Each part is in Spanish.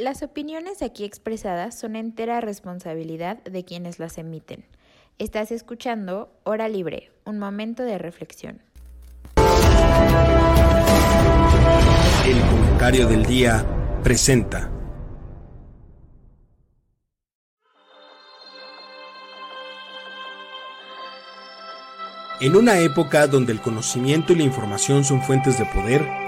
Las opiniones aquí expresadas son entera responsabilidad de quienes las emiten. Estás escuchando Hora Libre, un momento de reflexión. El comentario del día presenta. En una época donde el conocimiento y la información son fuentes de poder,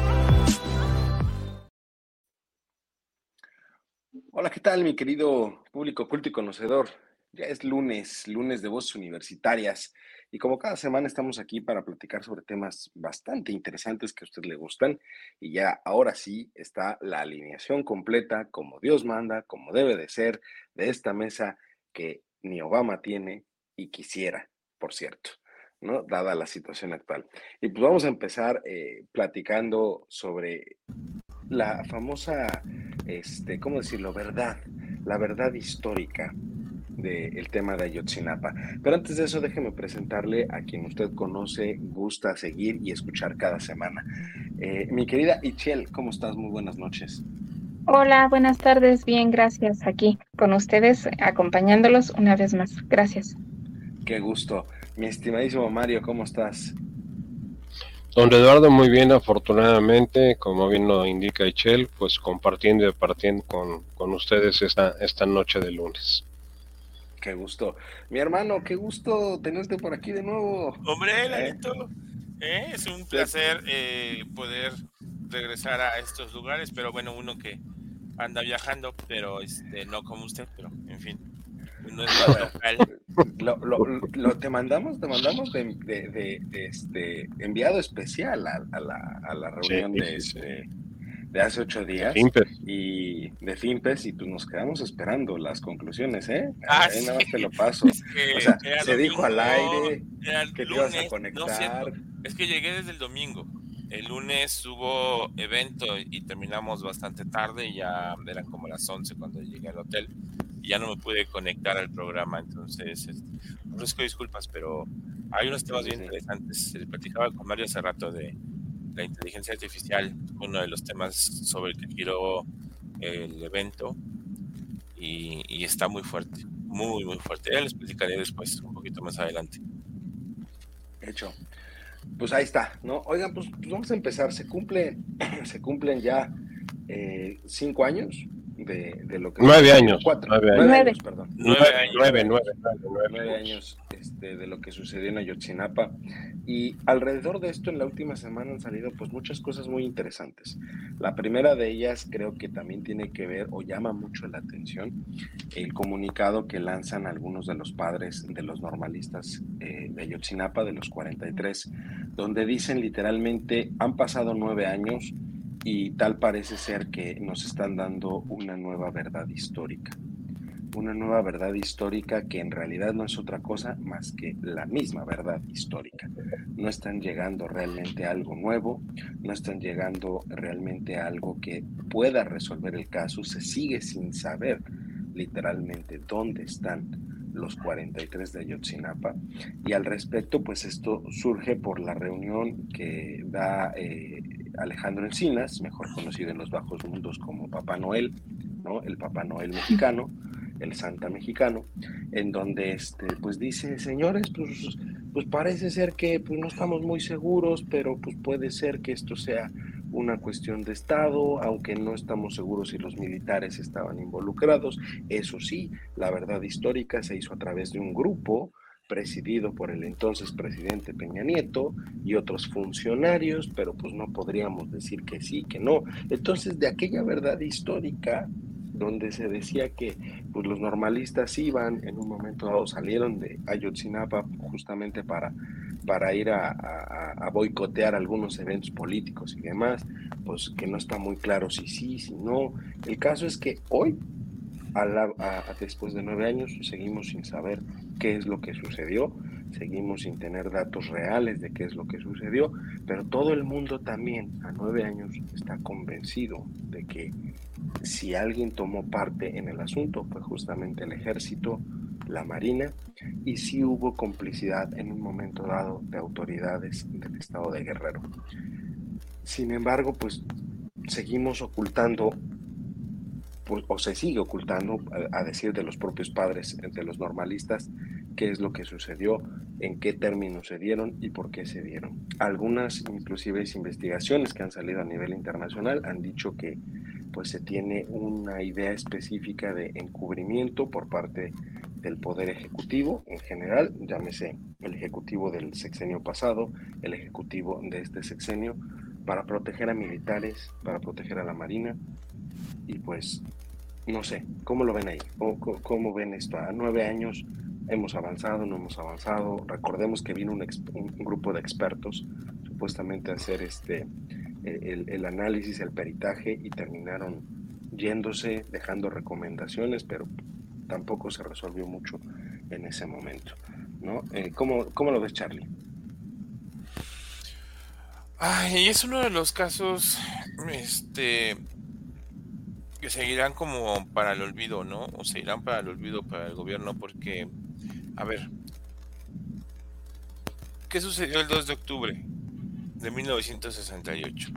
¿Qué tal, mi querido público culto y conocedor? Ya es lunes, lunes de voces universitarias, y como cada semana estamos aquí para platicar sobre temas bastante interesantes que a usted le gustan, y ya ahora sí está la alineación completa, como Dios manda, como debe de ser, de esta mesa que ni Obama tiene y quisiera, por cierto. ¿no? Dada la situación actual. Y pues vamos a empezar eh, platicando sobre la famosa, este, ¿cómo decirlo? Verdad, la verdad histórica del tema de Ayotzinapa. Pero antes de eso, déjeme presentarle a quien usted conoce, gusta seguir y escuchar cada semana. Eh, mi querida Ichel, ¿cómo estás? Muy buenas noches. Hola, buenas tardes. Bien, gracias. Aquí con ustedes, acompañándolos una vez más. Gracias. Qué gusto. Mi estimadísimo Mario, ¿cómo estás? Don Eduardo, muy bien, afortunadamente, como bien lo indica Ichel, pues compartiendo y partiendo con, con ustedes esta, esta noche de lunes. Qué gusto. Mi hermano, qué gusto tenerte por aquí de nuevo. Hombre, Lalito, ¿eh? es un placer eh, poder regresar a estos lugares, pero bueno, uno que anda viajando, pero este, no como usted, pero en fin, no es local. Lo, lo, lo, te mandamos, te mandamos de, de, de, este enviado especial a, a, la, a la, reunión sí, de, sí. Este, de, hace ocho días y de Fimpes y pues nos quedamos esperando las conclusiones, ¿eh? Ah, Ahí nada más te lo paso. Es que o sea, se domingo, dijo al aire que lunes, te ibas a conectar. No, es que llegué desde el domingo. El lunes hubo evento y terminamos bastante tarde, y ya eran como las 11 cuando llegué al hotel ya no me pude conectar al programa, entonces este, ofrezco disculpas, pero hay unos temas bien interesantes. Se platicaba con Mario hace rato de la inteligencia artificial, uno de los temas sobre el que giró el evento y, y está muy fuerte, muy, muy fuerte. Ya les platicaré después, un poquito más adelante. Hecho. Pues ahí está, ¿no? Oigan, pues, pues vamos a empezar. Se cumple, se cumplen ya eh, cinco años de, de, lo que... Nueve años. Cuatro, nueve, nueve años. años. perdón. Nueve. Nueve, nueve, nueve, nueve años este, de lo que sucedió en Ayotzinapa. Y alrededor de esto, en la última semana han salido pues muchas cosas muy interesantes. La primera de ellas creo que también tiene que ver o llama mucho la atención el comunicado que lanzan algunos de los padres de los normalistas eh, de Ayotzinapa, de los 43, donde dicen literalmente, han pasado nueve años y tal parece ser que nos están dando una nueva verdad histórica. Una nueva verdad histórica que en realidad no es otra cosa más que la misma verdad histórica. No están llegando realmente a algo nuevo, no están llegando realmente a algo que pueda resolver el caso, se sigue sin saber literalmente dónde están los 43 de Ayotzinapa. Y al respecto, pues esto surge por la reunión que da eh, Alejandro Encinas, mejor conocido en los bajos mundos como Papá Noel, ¿no? El Papá Noel mexicano, el Santa mexicano, en donde este, pues dice, señores, pues, pues parece ser que pues, no estamos muy seguros, pero pues puede ser que esto sea una cuestión de Estado, aunque no estamos seguros si los militares estaban involucrados. Eso sí, la verdad histórica se hizo a través de un grupo presidido por el entonces presidente Peña Nieto y otros funcionarios, pero pues no podríamos decir que sí, que no. Entonces, de aquella verdad histórica donde se decía que pues, los normalistas iban, en un momento dado salieron de Ayotzinapa justamente para, para ir a, a, a, boicotear algunos eventos políticos y demás, pues que no está muy claro si sí, si no. El caso es que hoy después de nueve años seguimos sin saber qué es lo que sucedió, seguimos sin tener datos reales de qué es lo que sucedió, pero todo el mundo también a nueve años está convencido de que si alguien tomó parte en el asunto fue justamente el ejército, la marina, y si hubo complicidad en un momento dado de autoridades del estado de Guerrero. Sin embargo, pues seguimos ocultando pues, o se sigue ocultando, a, decir de los propios padres, de los normalistas, qué es lo que sucedió, en qué términos se dieron y por qué se dieron. Algunas, inclusive, investigaciones que han salido a nivel internacional han dicho que pues se tiene una idea específica de encubrimiento por parte del Poder Ejecutivo en general, llámese el Ejecutivo del sexenio pasado, el Ejecutivo de este sexenio, para proteger a militares, para proteger a la Marina, y pues no sé, ¿cómo lo ven ahí? ¿Cómo, ven esto? A nueve años hemos avanzado, no hemos avanzado. Recordemos que vino un, grupo de expertos supuestamente a hacer este el, el, análisis, el peritaje y terminaron yéndose, dejando recomendaciones, pero tampoco se resolvió mucho en ese momento. ¿no? Eh, ¿cómo, ¿Cómo lo ves, Charlie? Ay, es uno de los casos, este, que seguirán como para el olvido, ¿no? O seguirán para el olvido para el gobierno porque, a ver, ¿qué sucedió el 2 de octubre de 1968?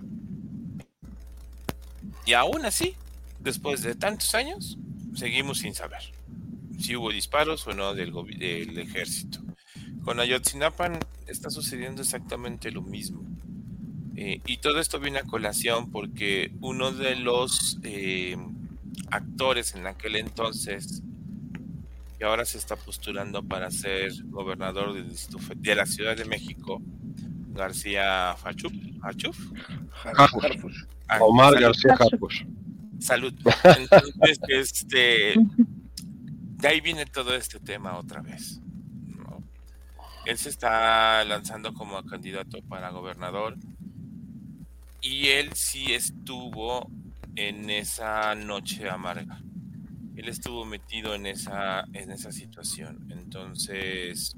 Y aún así, después de tantos años, seguimos sin saber si hubo disparos o no del, del ejército. Con Ayotzinapa está sucediendo exactamente lo mismo. Eh, y todo esto viene a colación porque uno de los eh, actores en aquel entonces, que ahora se está postulando para ser gobernador de, la Ciudad de México, García Fachuf, ah, Omar García Salud. Entonces, este, de ahí viene todo este tema otra vez. Él se está lanzando como candidato para gobernador y él sí estuvo en esa noche amarga. Él estuvo metido en esa, en esa situación. Entonces,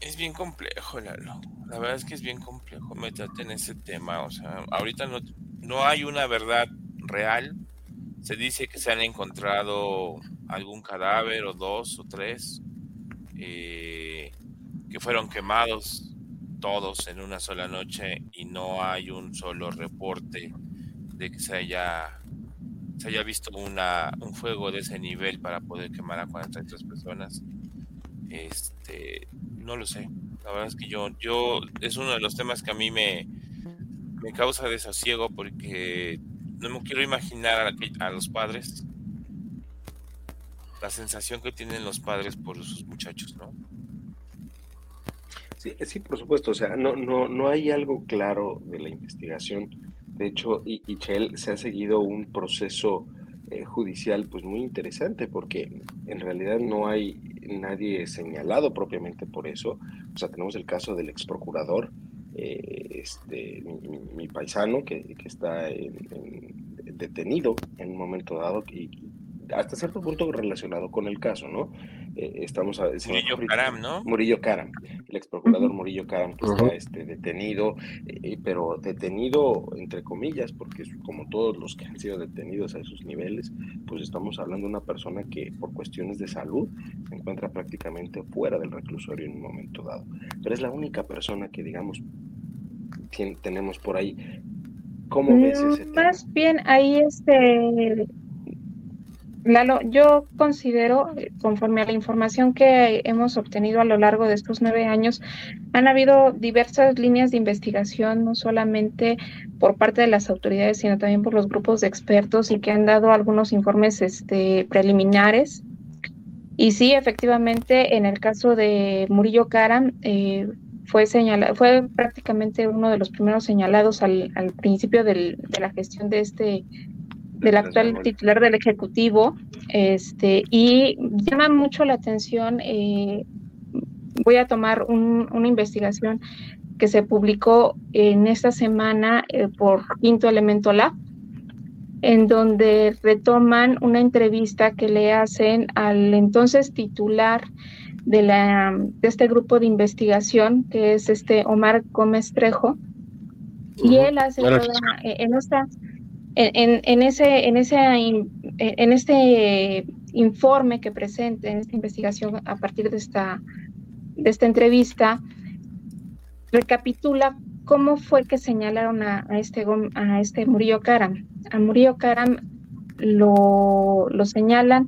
es bien complejo, Lalo. La verdad es que es bien complejo meterte en ese tema. O sea, ahorita no, no hay una verdad real. Se dice que se han encontrado algún cadáver o dos o tres eh, que fueron quemados todos en una sola noche y no hay un solo reporte de que se haya, se haya visto una, un fuego de ese nivel para poder quemar a 43 personas. Este, no lo sé. La verdad es que yo, yo, es uno de los temas que a mí me, me causa desasiego porque no me quiero imaginar a, a los padres la sensación que tienen los padres por sus muchachos, ¿no? Sí, sí, por supuesto, o sea, no, no, no hay algo claro de la investigación. De hecho, Ichel se ha seguido un proceso eh, judicial pues muy interesante porque en realidad no hay nadie señalado propiamente por eso. O sea, tenemos el caso del ex procurador, eh, este, mi, paisano, que, está detenido en un momento dado y, hasta cierto punto relacionado con el caso, ¿no? Eh, estamos a, Murillo Caram, ¿no? Murillo Caram, el ex procurador Murillo Caram, que está este, detenido, eh, pero detenido entre comillas, porque como todos los que han sido detenidos a esos niveles, pues estamos hablando de una persona que por cuestiones de salud se encuentra prácticamente fuera del reclusorio en un momento dado. Pero es la única persona que, digamos, tenemos por ahí. ¿Cómo ves ese tema? Más bien ahí este Lalo, yo considero, conforme a la información que hemos obtenido a lo largo de estos nueve años, han habido diversas líneas de investigación, no solamente por parte de las autoridades, sino también por los grupos de expertos y que han dado algunos informes este, preliminares. Y sí, efectivamente, en el caso de Murillo Karam, eh, fue, señalado, fue prácticamente uno de los primeros señalados al, al principio de la gestión de este del actual titular del Ejecutivo, este, y llama mucho la atención, eh, voy a tomar una investigación que se publicó en esta semana eh, por Quinto Elemento Lab, en donde retoman una entrevista que le hacen al entonces titular de, la, de este grupo de investigación, que es este Omar Gómez Trejo, y él hace toda, en, esta, en, en, ese, en, ese, en este informe que presenta, en esta investigación a partir de esta, de esta entrevista, recapitula cómo fue que señalaron a, este, a este Murillo Karam. A Murillo Karam lo, lo señalan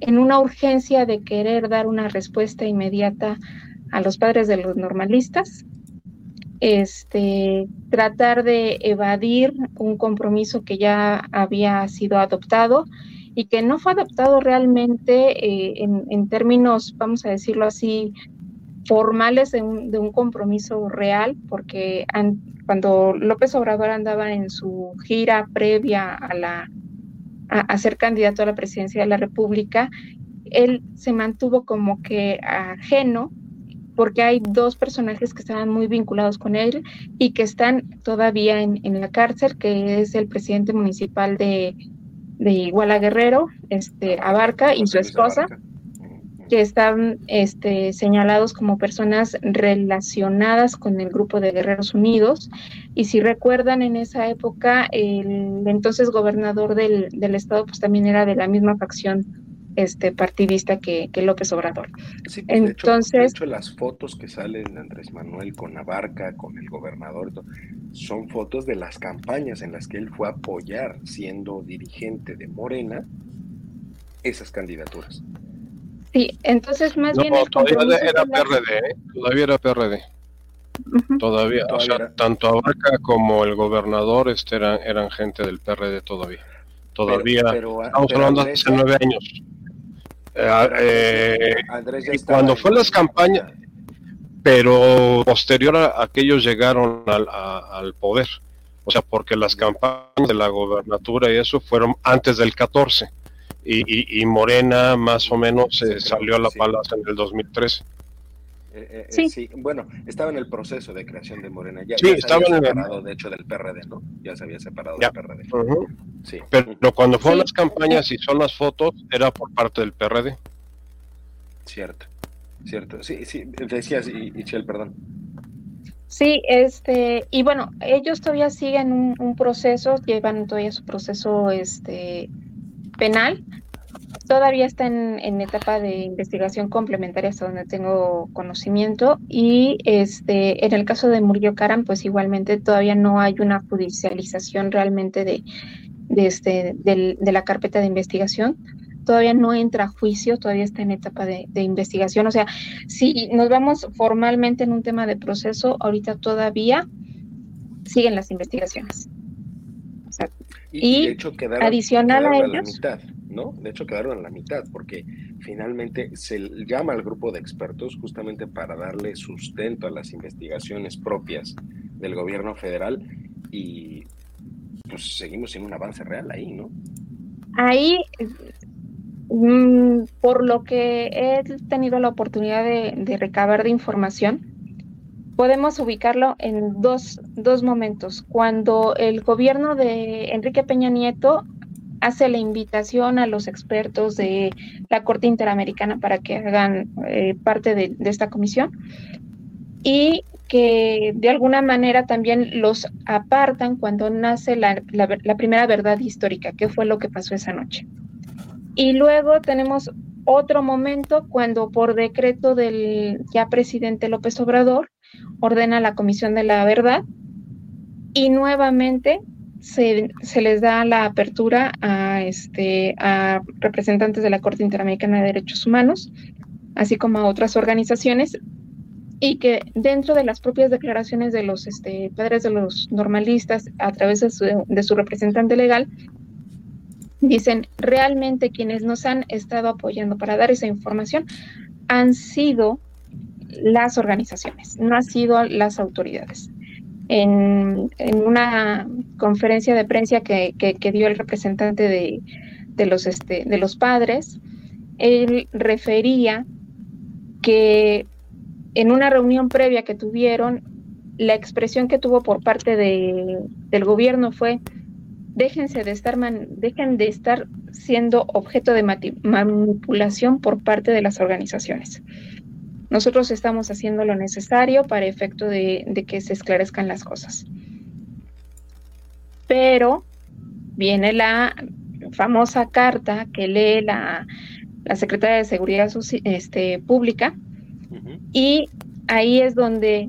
en una urgencia de querer dar una respuesta inmediata a los padres de los normalistas, este, tratar de evadir un compromiso que ya había sido adoptado y que no fue adoptado realmente eh, en, en, términos, vamos a decirlo así, formales de un, de un compromiso real, porque cuando López Obrador andaba en su gira previa a, la, a, ser candidato a la presidencia de la República, él se mantuvo como que ajeno porque hay dos personajes que estaban muy vinculados con él y que están todavía en, en la cárcel, que es el presidente municipal de, de Iguala Guerrero, este, Abarca, y su esposa que están este, señalados como personas relacionadas con el grupo de Guerreros Unidos. Y si recuerdan, en esa época, el entonces gobernador del, del estado, pues también era de la misma facción este partidista que, que López Obrador. Sí, pues, Entonces, de hecho, las fotos que salen de Andrés Manuel con la barca, con el gobernador, son fotos de las campañas en las que él fue a apoyar, siendo dirigente de Morena, esas candidaturas. Sí, entonces más bien... todavía era PRD, ¿eh? todavía era PRD. Todavía, o sea, tanto Abarca como el gobernador este eran, eran gente del PRD todavía. Todavía, estamos hablando de hace nueve años. Eh, eh, cuando fue las campañas, pero posterior a, que ellos llegaron al, al poder, o sea, porque las campañas de la gobernatura y eso fueron antes del 14 y, y, Morena más o menos eh, salió a la palaza en el 2013. Eh, eh, sí. sí. bueno, estaba en el proceso de creación de Morena. Ya, sí, ya estaba se había separado, de hecho, del PRD, ¿no? Ya se había separado del PRD. sí. Pero cuando fueron las campañas y son las fotos, era por parte del PRD. Cierto, cierto. Sí, sí, decías, Ichel, perdón. Sí, este, y bueno, ellos todavía siguen un, un proceso, llevan todavía su proceso, este, penal. Todavía está en, etapa de investigación complementaria hasta donde tengo conocimiento y este en el caso de Murillo Karam pues igualmente todavía no hay una judicialización realmente de, de, este, de, la carpeta de investigación todavía no entra a juicio, todavía está en etapa de, de, investigación. O sea, si nos vamos formalmente en un tema de proceso, ahorita todavía siguen las investigaciones. Y, de hecho quedaron, adicional a, ellos, la mitad, ¿no? De hecho quedaron a la mitad, porque finalmente se llama al grupo de expertos justamente para darle sustento a las investigaciones propias del gobierno federal y pues seguimos sin un avance real ahí, ¿no? Ahí, mm, por lo que he tenido la oportunidad de, recabar de información, podemos ubicarlo en dos, dos momentos. Cuando el gobierno de Enrique Peña Nieto hace la invitación a los expertos de la Corte Interamericana para que hagan eh, parte de, esta comisión y que de alguna manera también los apartan cuando nace la, la, primera verdad histórica, que fue lo que pasó esa noche. Y luego tenemos otro momento cuando por decreto del ya presidente López Obrador ordena la Comisión de la Verdad y nuevamente se, les da la apertura a, este, a representantes de la Corte Interamericana de Derechos Humanos, así como a otras organizaciones, y que dentro de las propias declaraciones de los este, padres de los normalistas, a través de su, de su representante legal, dicen, realmente quienes nos han estado apoyando para dar esa información han sido las organizaciones, no han sido las autoridades. En, una conferencia de prensa que, dio el representante de, los, este, de los padres, él refería que en una reunión previa que tuvieron, la expresión que tuvo por parte del gobierno fue, déjense de estar dejen de estar siendo objeto de manipulación por parte de las organizaciones. Nosotros estamos haciendo lo necesario para efecto de, que se esclarezcan las cosas. Pero viene la famosa carta que lee la, la Secretaria de Seguridad este, Pública y ahí es donde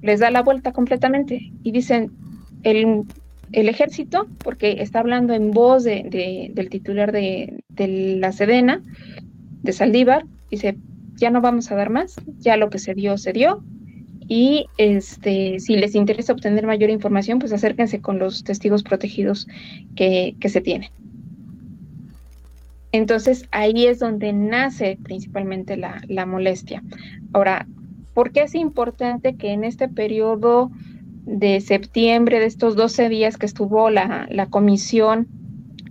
les da la vuelta completamente y dicen, el, ejército, porque está hablando en voz de, del titular de, de, la Sedena, de Saldívar, dice, ya no vamos a dar más, ya lo que se dio, se dio, y este, si les interesa obtener mayor información, pues acérquense con los testigos protegidos que, que se tienen. Entonces ahí es donde nace principalmente la, la molestia. Ahora, ¿Por qué es importante que en este periodo de septiembre, de estos 12 días que estuvo la, comisión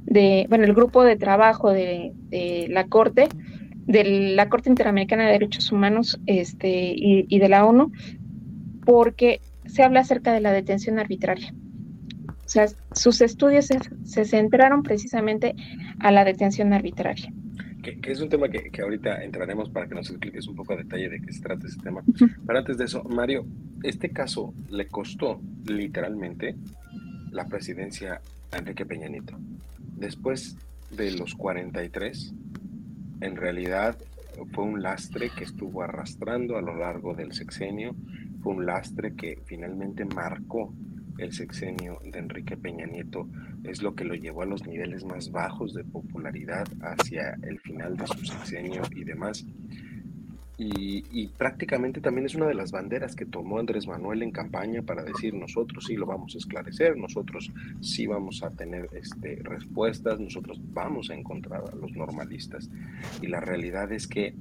de, bueno, el grupo de trabajo de, la Corte, de la Corte Interamericana de Derechos Humanos este, y, de la ONU, porque se habla acerca de la detención arbitraria. O sea, sus estudios se centraron precisamente a la detención arbitraria que, es un tema que, ahorita entraremos para que nos expliques un poco a detalle de qué se trata ese tema. Pero antes de eso, Mario, este caso le costó literalmente la presidencia a Enrique Peña Nieto. Después de los 43, en realidad fue un lastre que estuvo arrastrando a lo largo del sexenio, fue un lastre que finalmente marcó el sexenio de Enrique Peña Nieto es lo que lo llevó a los niveles más bajos de popularidad hacia el final de su sexenio y demás. Y, prácticamente también es una de las banderas que tomó Andrés Manuel en campaña para decir nosotros sí lo vamos a esclarecer, nosotros sí vamos a tener este, respuestas, nosotros vamos a encontrar a los normalistas. Y la realidad es que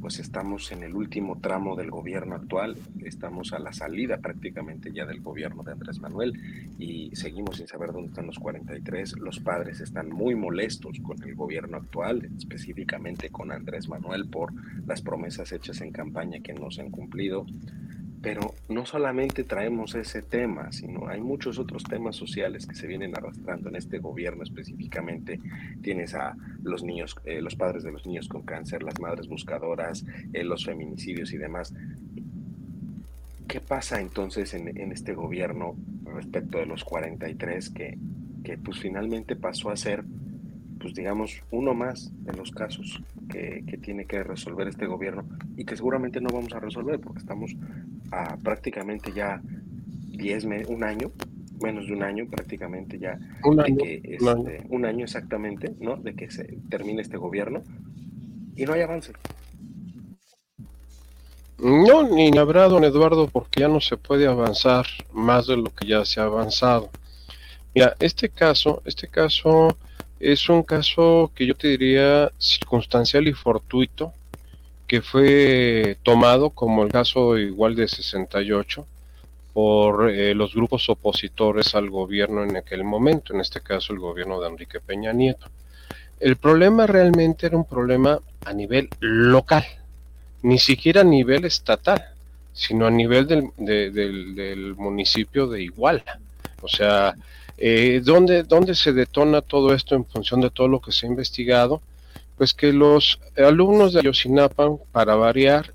pues estamos en el último tramo del gobierno actual, estamos a la salida prácticamente ya del gobierno de Andrés Manuel y seguimos sin saber dónde están los 43. Los padres están muy molestos con el gobierno actual, específicamente con Andrés Manuel por las promesas hechas en campaña que no se han cumplido. Pero no solamente traemos ese tema, sino hay muchos otros temas sociales que se vienen arrastrando en este gobierno específicamente. Tienes a los niños, eh, los padres de los niños con cáncer, las madres buscadoras, eh, los feminicidios y demás. ¿Qué pasa entonces en, este gobierno respecto de los 43 que, que pues finalmente pasó a ser pues digamos, uno más de los casos que, que, tiene que resolver este gobierno y que seguramente no vamos a resolver porque estamos a prácticamente ya 10, un año, menos de un año prácticamente ya, un año, que este, un año exactamente, ¿no? De que se termine este gobierno y no hay avance. No, ni habrá, don Eduardo, porque ya no se puede avanzar más de lo que ya se ha avanzado. Mira, este caso, este caso es un caso que yo te diría circunstancial y fortuito, que fue tomado como el caso igual de 68 por eh, los grupos opositores al gobierno en aquel momento, en este caso el gobierno de Enrique Peña Nieto. El problema realmente era un problema a nivel local, ni siquiera a nivel estatal, sino a nivel del, del municipio de Iguala. O sea, eh, ¿dónde, ¿Dónde se detona todo esto en función de todo lo que se ha investigado? pues que los alumnos de Ayotzinapa, para variar,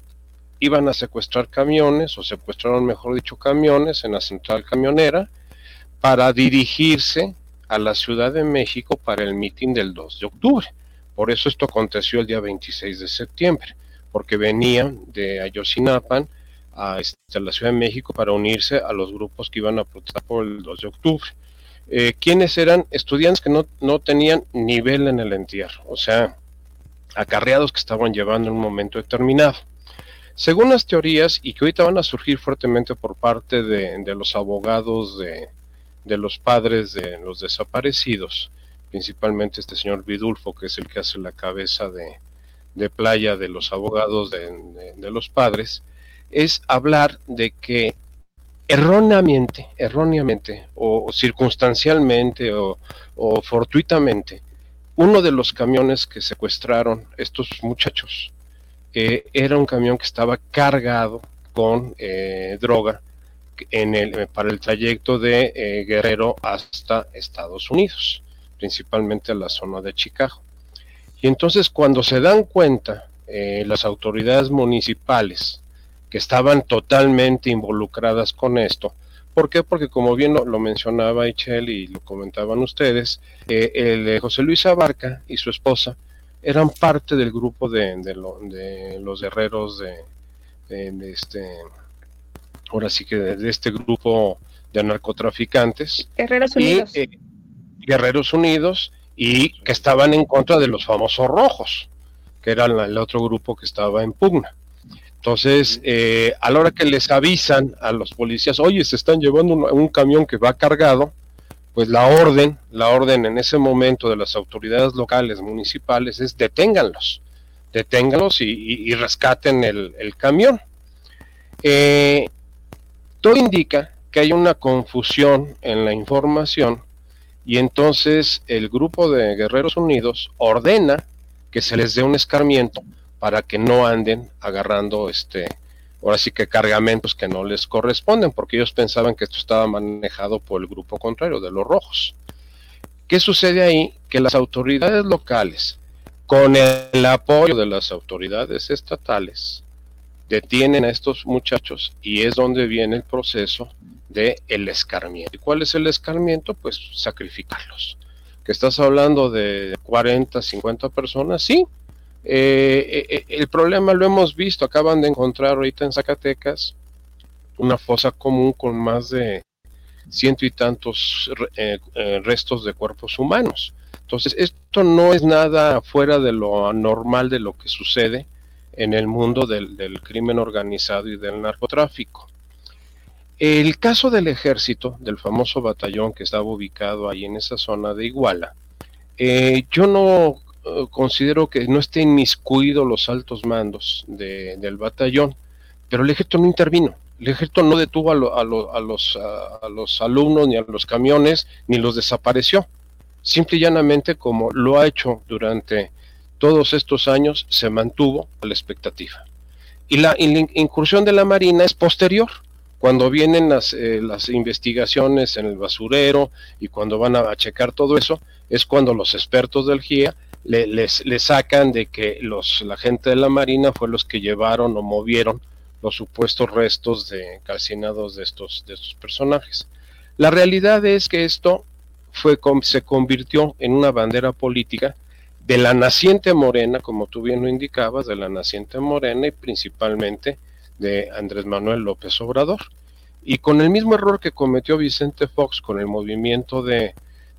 iban a secuestrar camiones, o secuestraron, mejor dicho, camiones en la central camionera, para dirigirse a la Ciudad de México para el mitin del 2 de octubre. Por eso esto aconteció el día 26 de septiembre, porque venían de Ayotzinapa a, este, la Ciudad de México para unirse a los grupos que iban a protestar por el 2 de octubre. Eh, ¿Quiénes eran? Estudiantes que no, no tenían nivel en el entierro, o sea, acarreados que estaban llevando en un momento determinado. Según las teorías, y que ahorita van a surgir fuertemente por parte de, los abogados de, los padres de los desaparecidos, principalmente este señor Vidulfo, que es el que hace la cabeza de, playa de los abogados de, los padres, es hablar de que erróneamente, erróneamente, o, circunstancialmente, o, fortuitamente, uno de los camiones que secuestraron estos muchachos eh, era un camión que estaba cargado con eh, droga en el, para el trayecto de eh, Guerrero hasta Estados Unidos, principalmente a la zona de Chicago. Y entonces cuando se dan cuenta eh, las autoridades municipales que estaban totalmente involucradas con esto, ¿Por qué? Porque como bien lo, mencionaba Michelle y lo comentaban ustedes, eh, el, José Luis Abarca y su esposa eran parte del grupo de, los guerreros de, este, ahora sí que de, este grupo de narcotraficantes. Guerreros Unidos. Eh, Guerreros Unidos y que estaban en contra de los famosos rojos, que era el otro grupo que estaba en pugna. Entonces, eh, a la hora que les avisan a los policías, oye, se están llevando un, camión que va cargado, pues la orden, la orden en ese momento de las autoridades locales, municipales, es deténganlos, deténganlos y, rescaten el, camión. Eh, todo indica que hay una confusión en la información y entonces el grupo de Guerreros Unidos ordena que se les dé un escarmiento para que no anden agarrando este, ahora sí que cargamentos que no les corresponden, porque ellos pensaban que esto estaba manejado por el grupo contrario, de los rojos. ¿Qué sucede ahí? Que las autoridades locales, con el apoyo de las autoridades estatales, detienen a estos muchachos y es donde viene el proceso de el escarmiento. ¿Y cuál es el escarmiento? Pues sacrificarlos. Que estás hablando de 40, 50 personas, sí, eh, eh, el problema lo hemos visto, acaban de encontrar ahorita en Zacatecas una fosa común con más de ciento y tantos eh, restos de cuerpos humanos. Entonces, esto no es nada fuera de lo anormal de lo que sucede en el mundo del, crimen organizado y del narcotráfico. El caso del ejército, del famoso batallón que estaba ubicado ahí en esa zona de Iguala, yo no eh, considero que no estén inmiscuidos los altos mandos del batallón, pero el ejército no intervino. El ejército no detuvo a, los, a, los alumnos ni a los camiones, ni los desapareció. Simple y llanamente, como lo ha hecho durante todos estos años, se mantuvo a la expectativa. Y la, incursión de la Marina es posterior, cuando vienen las, eh, las investigaciones en el basurero y cuando van a, checar todo eso, es cuando los expertos del GIA le, les, sacan de que los, la gente de la Marina fue los que llevaron o movieron los supuestos restos de calcinados de estos, de estos personajes. La realidad es que esto fue, se convirtió en una bandera política de la naciente morena, como tú bien lo indicabas, de la naciente morena y principalmente de Andrés Manuel López Obrador. Y con el mismo error que cometió Vicente Fox con el movimiento de,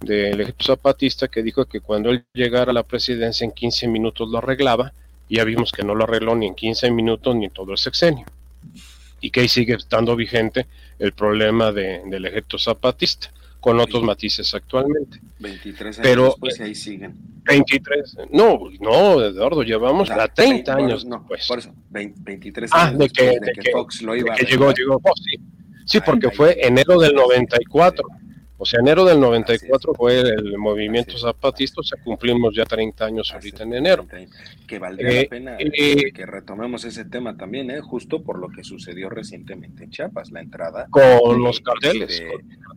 del ejército zapatista que dijo que cuando él llegara a la presidencia en 15 minutos lo arreglaba, y ya vimos que no lo arregló ni en 15 minutos ni en todo el sexenio. Y que ahí sigue estando vigente el problema del ejército zapatista, con otros matices actualmente. 23 años Pero, después ahí siguen. 23, no, no, Eduardo, llevamos la, 30 años no, después. Por eso, 23 ah, años de que, de que, Fox lo iba a que llegó, llegó Fox, sí. Sí, porque fue enero del 94. O sea, enero del 94 fue el movimiento zapatista, o sea, cumplimos ya 30 años ahorita en enero. Que valdría la eh, pena eh, que retomemos ese tema también, ¿eh? justo por lo que sucedió recientemente en Chiapas, la entrada. Con los carteles.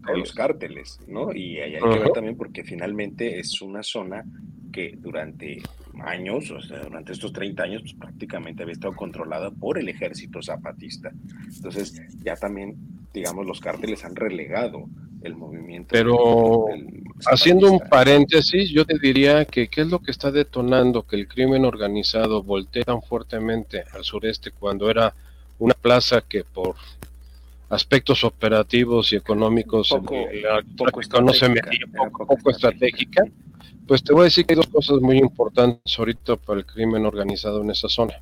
con, los cárteles, ¿no? Y hay, hay que ver también porque finalmente es una zona que durante años, o sea, durante estos 30 años, pues prácticamente había estado controlada por el ejército zapatista. Entonces, ya también, digamos, los cárteles han relegado el movimiento. Pero haciendo un paréntesis, yo te diría que qué es lo que está detonando que el crimen organizado voltee tan fuertemente al sureste cuando era una plaza que por aspectos operativos y económicos poco, no se metía, poco, estratégica, pues te voy a decir que hay dos cosas muy importantes ahorita para el crimen organizado en esa zona.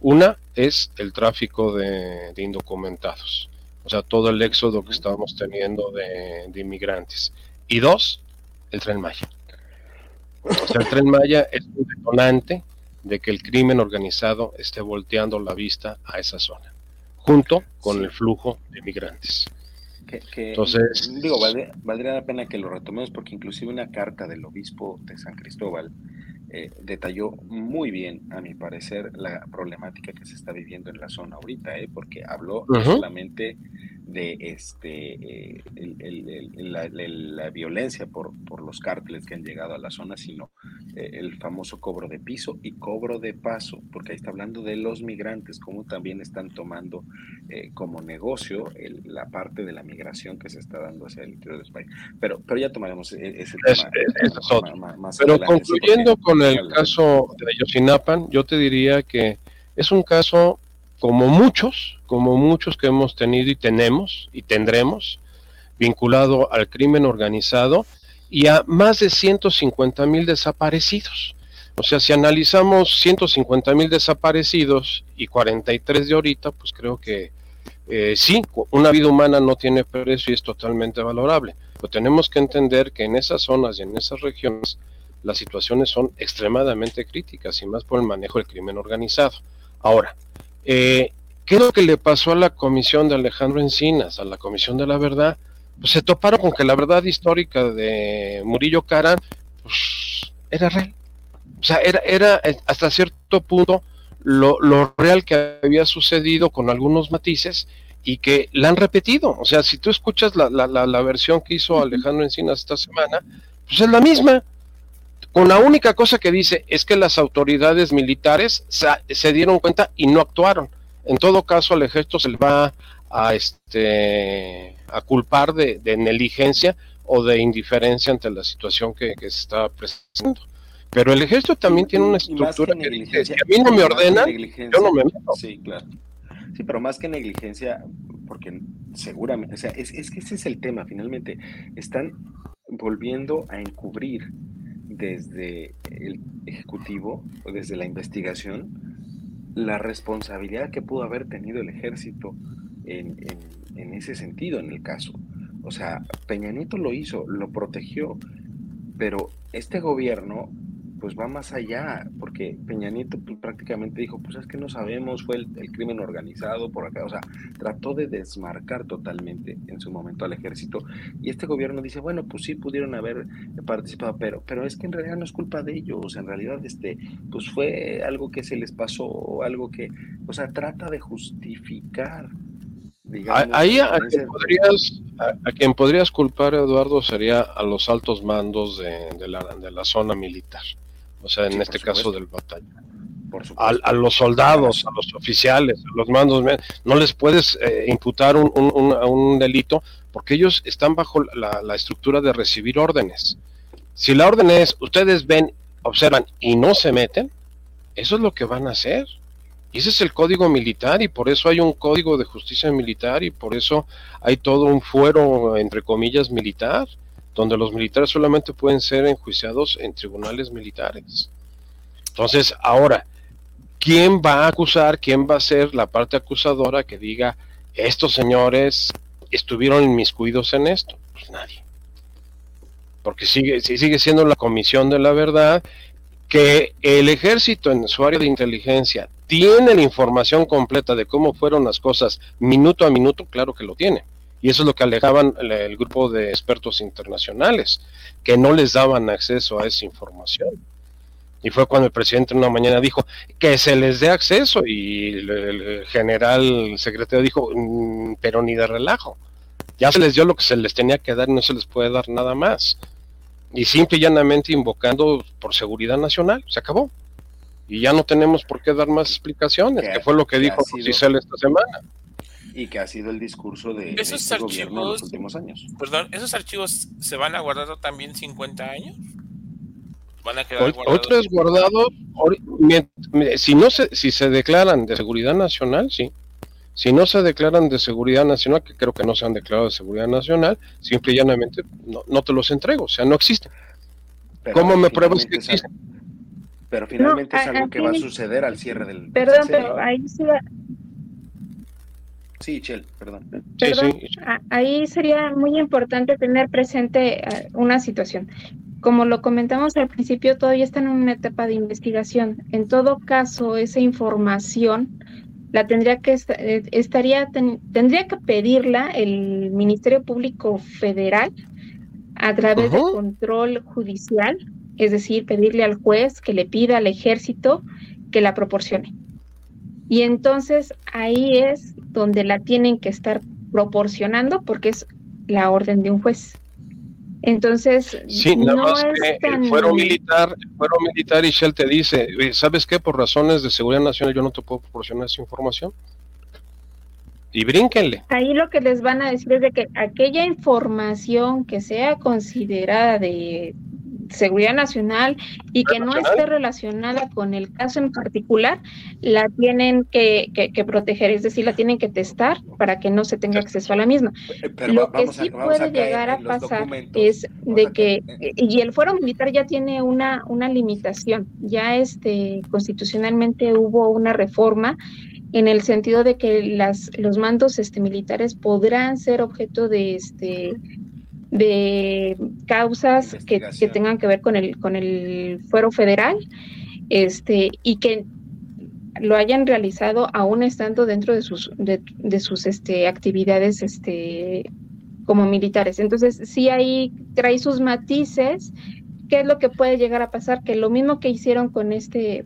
Una es el tráfico de indocumentados o sea, todo el éxodo que estábamos teniendo de, inmigrantes. Y dos, el tren Maya. O sea, el tren Maya es un detonante de que el crimen organizado esté volteando la vista a esa zona, junto con el flujo de inmigrantes. Entonces, digo, valdría, la pena que lo retomemos porque inclusive una carta del obispo de San Cristóbal eh, detalló muy bien, a mi parecer, la problemática que se está viviendo en la zona ahorita, eh, porque habló no solamente de este, eh, la, violencia por, por, los cárteles que han llegado a la zona, sino eh, el famoso cobro de piso y cobro de paso, porque ahí está hablando de los migrantes, cómo también están tomando eh, como negocio la parte de la migración que se está dando hacia el interior de España. Pero, pero ya tomaremos e, ese tema. pero concluyendo con el caso de Ayotzinapa, yo te diría que es un caso como muchos, como muchos que hemos tenido y tenemos y tendremos, vinculado al crimen organizado y a más de 150 mil desaparecidos. O sea, si analizamos 150 mil desaparecidos y 43 de ahorita, pues creo que eh, sí, una vida humana no tiene precio y es totalmente valorable. Pero tenemos que entender que en esas zonas y en esas regiones las situaciones son extremadamente críticas y más por el manejo del crimen organizado. Ahora, eh, ¿Qué es lo que le pasó a la comisión de Alejandro Encinas, a la comisión de la verdad? Pues se toparon con que la verdad histórica de Murillo Cara, pues era real. O sea, era, era eh, hasta cierto punto lo, real que había sucedido con algunos matices y que la han repetido. O sea, si tú escuchas la, la, la versión que hizo Alejandro Encinas esta semana, pues es la misma. Con la única cosa que dice es que las autoridades militares se, dieron cuenta y no actuaron. En todo caso, al ejército se le va a, este, a culpar de, negligencia o de indiferencia ante la situación que, se está presentando. Pero el ejército también tiene una estructura que, que, si a mí no me ordena, yo no me meto. Sí, claro. Sí, pero más que negligencia, porque seguramente, o sea, es, es que ese es el tema, finalmente, están volviendo a encubrir desde el Ejecutivo o desde la investigación la responsabilidad que pudo haber tenido el ejército en, en, ese sentido, en el caso. O sea, Peña Nieto lo hizo, lo protegió, pero este gobierno pues va más allá, porque Peña Nieto pues, prácticamente dijo, pues es que no sabemos, fue el, crimen organizado por acá, o sea, trató de desmarcar totalmente en su momento al ejército, y este gobierno dice, bueno, pues sí pudieron haber participado, pero, pero es que en realidad no es culpa de ellos, en realidad este, pues fue algo que se les pasó, algo que, o sea, trata de justificar. Ahí a, quien podrías, a, quien podrías culpar, Eduardo, sería a los altos mandos de, la, de la zona militar o sea, en este caso del batallón. A, los soldados, a los oficiales, a los mandos, no les puedes eh, imputar un, un, delito porque ellos están bajo la, la, estructura de recibir órdenes. Si la orden es, ustedes ven, observan y no se meten, eso es lo que van a hacer. Y ese es el código militar y por eso hay un código de justicia militar y por eso hay todo un fuero, entre comillas, militar donde los militares solamente pueden ser enjuiciados en tribunales militares. Entonces, ahora, ¿quién va a acusar? ¿Quién va a ser la parte acusadora que diga, estos señores estuvieron inmiscuidos en esto? Pues nadie. Porque sigue, sigue siendo la comisión de la verdad que el ejército en su área de inteligencia tiene la información completa de cómo fueron las cosas minuto a minuto, claro que lo tiene. Y eso es lo que alegaban el, grupo de expertos internacionales, que no les daban acceso a esa información. Y fue cuando el presidente una mañana dijo que se les dé acceso y el, general el secretario dijo, mm, pero ni de relajo. Ya se les dio lo que se les tenía que dar y no se les puede dar nada más. Y simple y llanamente invocando por seguridad nacional, se acabó. Y ya no tenemos por qué dar más explicaciones, que fue lo que dijo Giselle esta semana y que ha sido el discurso de esos este archivos, en los últimos años. Perdón, ¿esos archivos se van a guardar también 50 años? ¿Van a quedar guardados? Otros guardados, si no se, si se declaran de seguridad nacional, sí. Si no se declaran de seguridad nacional, que creo que no se han declarado de seguridad nacional, simple y llanamente no, no te los entrego, o sea, no existen. ¿Cómo me pruebas que existen? Pero finalmente es algo que va a suceder al cierre del. Perdón, pero ahí sí va, Sí, Chel, perdón. Ahí sería muy importante tener presente eh, una situación. Como lo comentamos al principio, todavía están en una etapa de investigación. En todo caso, esa información la tendría que eh, estaría tendría que pedirla el Ministerio Público Federal a través de control judicial, es decir, pedirle al juez que le pida al ejército que la proporcione. Y entonces ahí es donde la tienen que estar proporcionando porque es la orden de un juez. Entonces, sí, nada más que el fuero militar, el fuero militar y Shell te dice, ¿sabes qué? Por razones de seguridad nacional yo no te puedo proporcionar esa información. Y brínquenle. Ahí lo que les van a decir es de que aquella información que sea considerada de seguridad nacional y que no esté relacionada con el caso en particular, la tienen que, proteger, es decir, la tienen que testar para que no se tenga acceso a la misma. Eh, Lo que sí puede llegar a pasar es de que, y el fuero militar ya tiene una, una limitación, ya este constitucionalmente hubo una reforma en el sentido de que las, los mandos este, militares podrán ser objeto de este de causas que, tengan que ver con el, con el fuero federal este, y que lo hayan realizado aún estando dentro de sus, de, sus este, actividades este, como militares. Entonces, sí ahí trae sus matices. ¿Qué es lo que puede llegar a pasar? Que lo mismo que hicieron con este,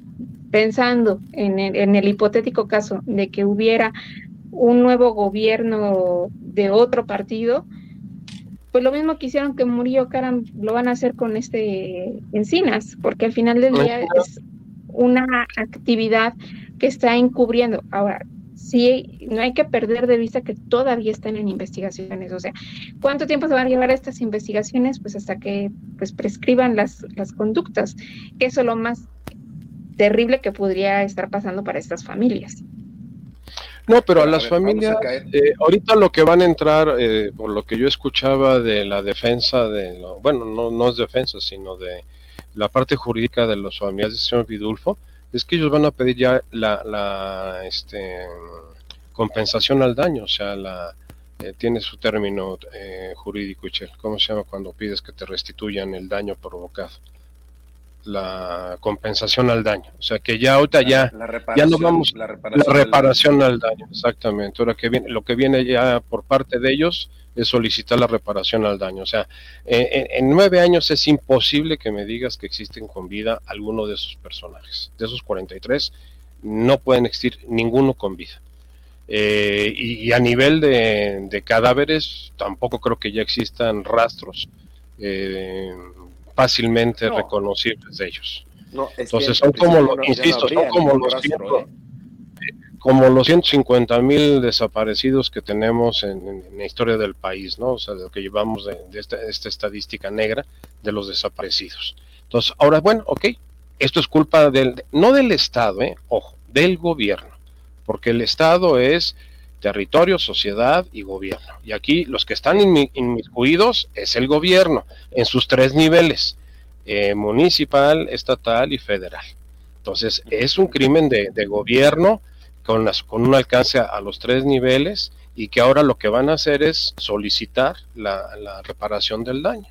pensando en el, en el hipotético caso de que hubiera un nuevo gobierno de otro partido, pues lo mismo que hicieron que Murillo Karam lo van a hacer con este Encinas, porque al final del día es una actividad que está encubriendo. Ahora, sí, no hay que perder de vista que todavía están en investigaciones. O sea, ¿cuánto tiempo se van a llevar estas investigaciones? Pues hasta que pues prescriban las, las conductas, que eso es lo más terrible que podría estar pasando para estas familias. No, pero a las familias, eh, ahorita lo que van a entrar, eh, por lo que yo escuchaba de la defensa de, bueno, no, no es defensa, sino de la parte jurídica de los familiares del señor Vidulfo, es que ellos van a pedir ya la, la este, compensación al daño, o sea, la, eh, tiene su término jurídico, ¿cómo se llama cuando pides que te restituyan el daño provocado? La compensación al daño. O sea que ya ahorita ya, ya no vamos la reparación, al daño, exactamente. Ahora que viene, lo que viene ya por parte de ellos es solicitar la reparación al daño. O sea, en, nueve años es imposible que me digas que existen con vida alguno de esos personajes. De esos 43 no pueden existir ninguno con vida. Eh, y, a nivel de, de, cadáveres tampoco creo que ya existan rastros. Eh, fácilmente reconocibles de ellos. Entonces son como, los, insisto, son como los, ¿eh? como los 150 mil desaparecidos que tenemos en, la historia del país, ¿no? O sea, de lo que llevamos de, esta, estadística negra de los desaparecidos. Entonces, ahora, bueno, ok, esto es culpa del, no del Estado, ¿eh? Ojo, del gobierno, porque el Estado es territorio, sociedad y gobierno. Y aquí los que están inmiscuidos es el gobierno en sus tres niveles, eh, municipal, estatal y federal. Entonces es un crimen de, gobierno con, con un alcance a, los tres niveles y que ahora lo que van a hacer es solicitar la, reparación del daño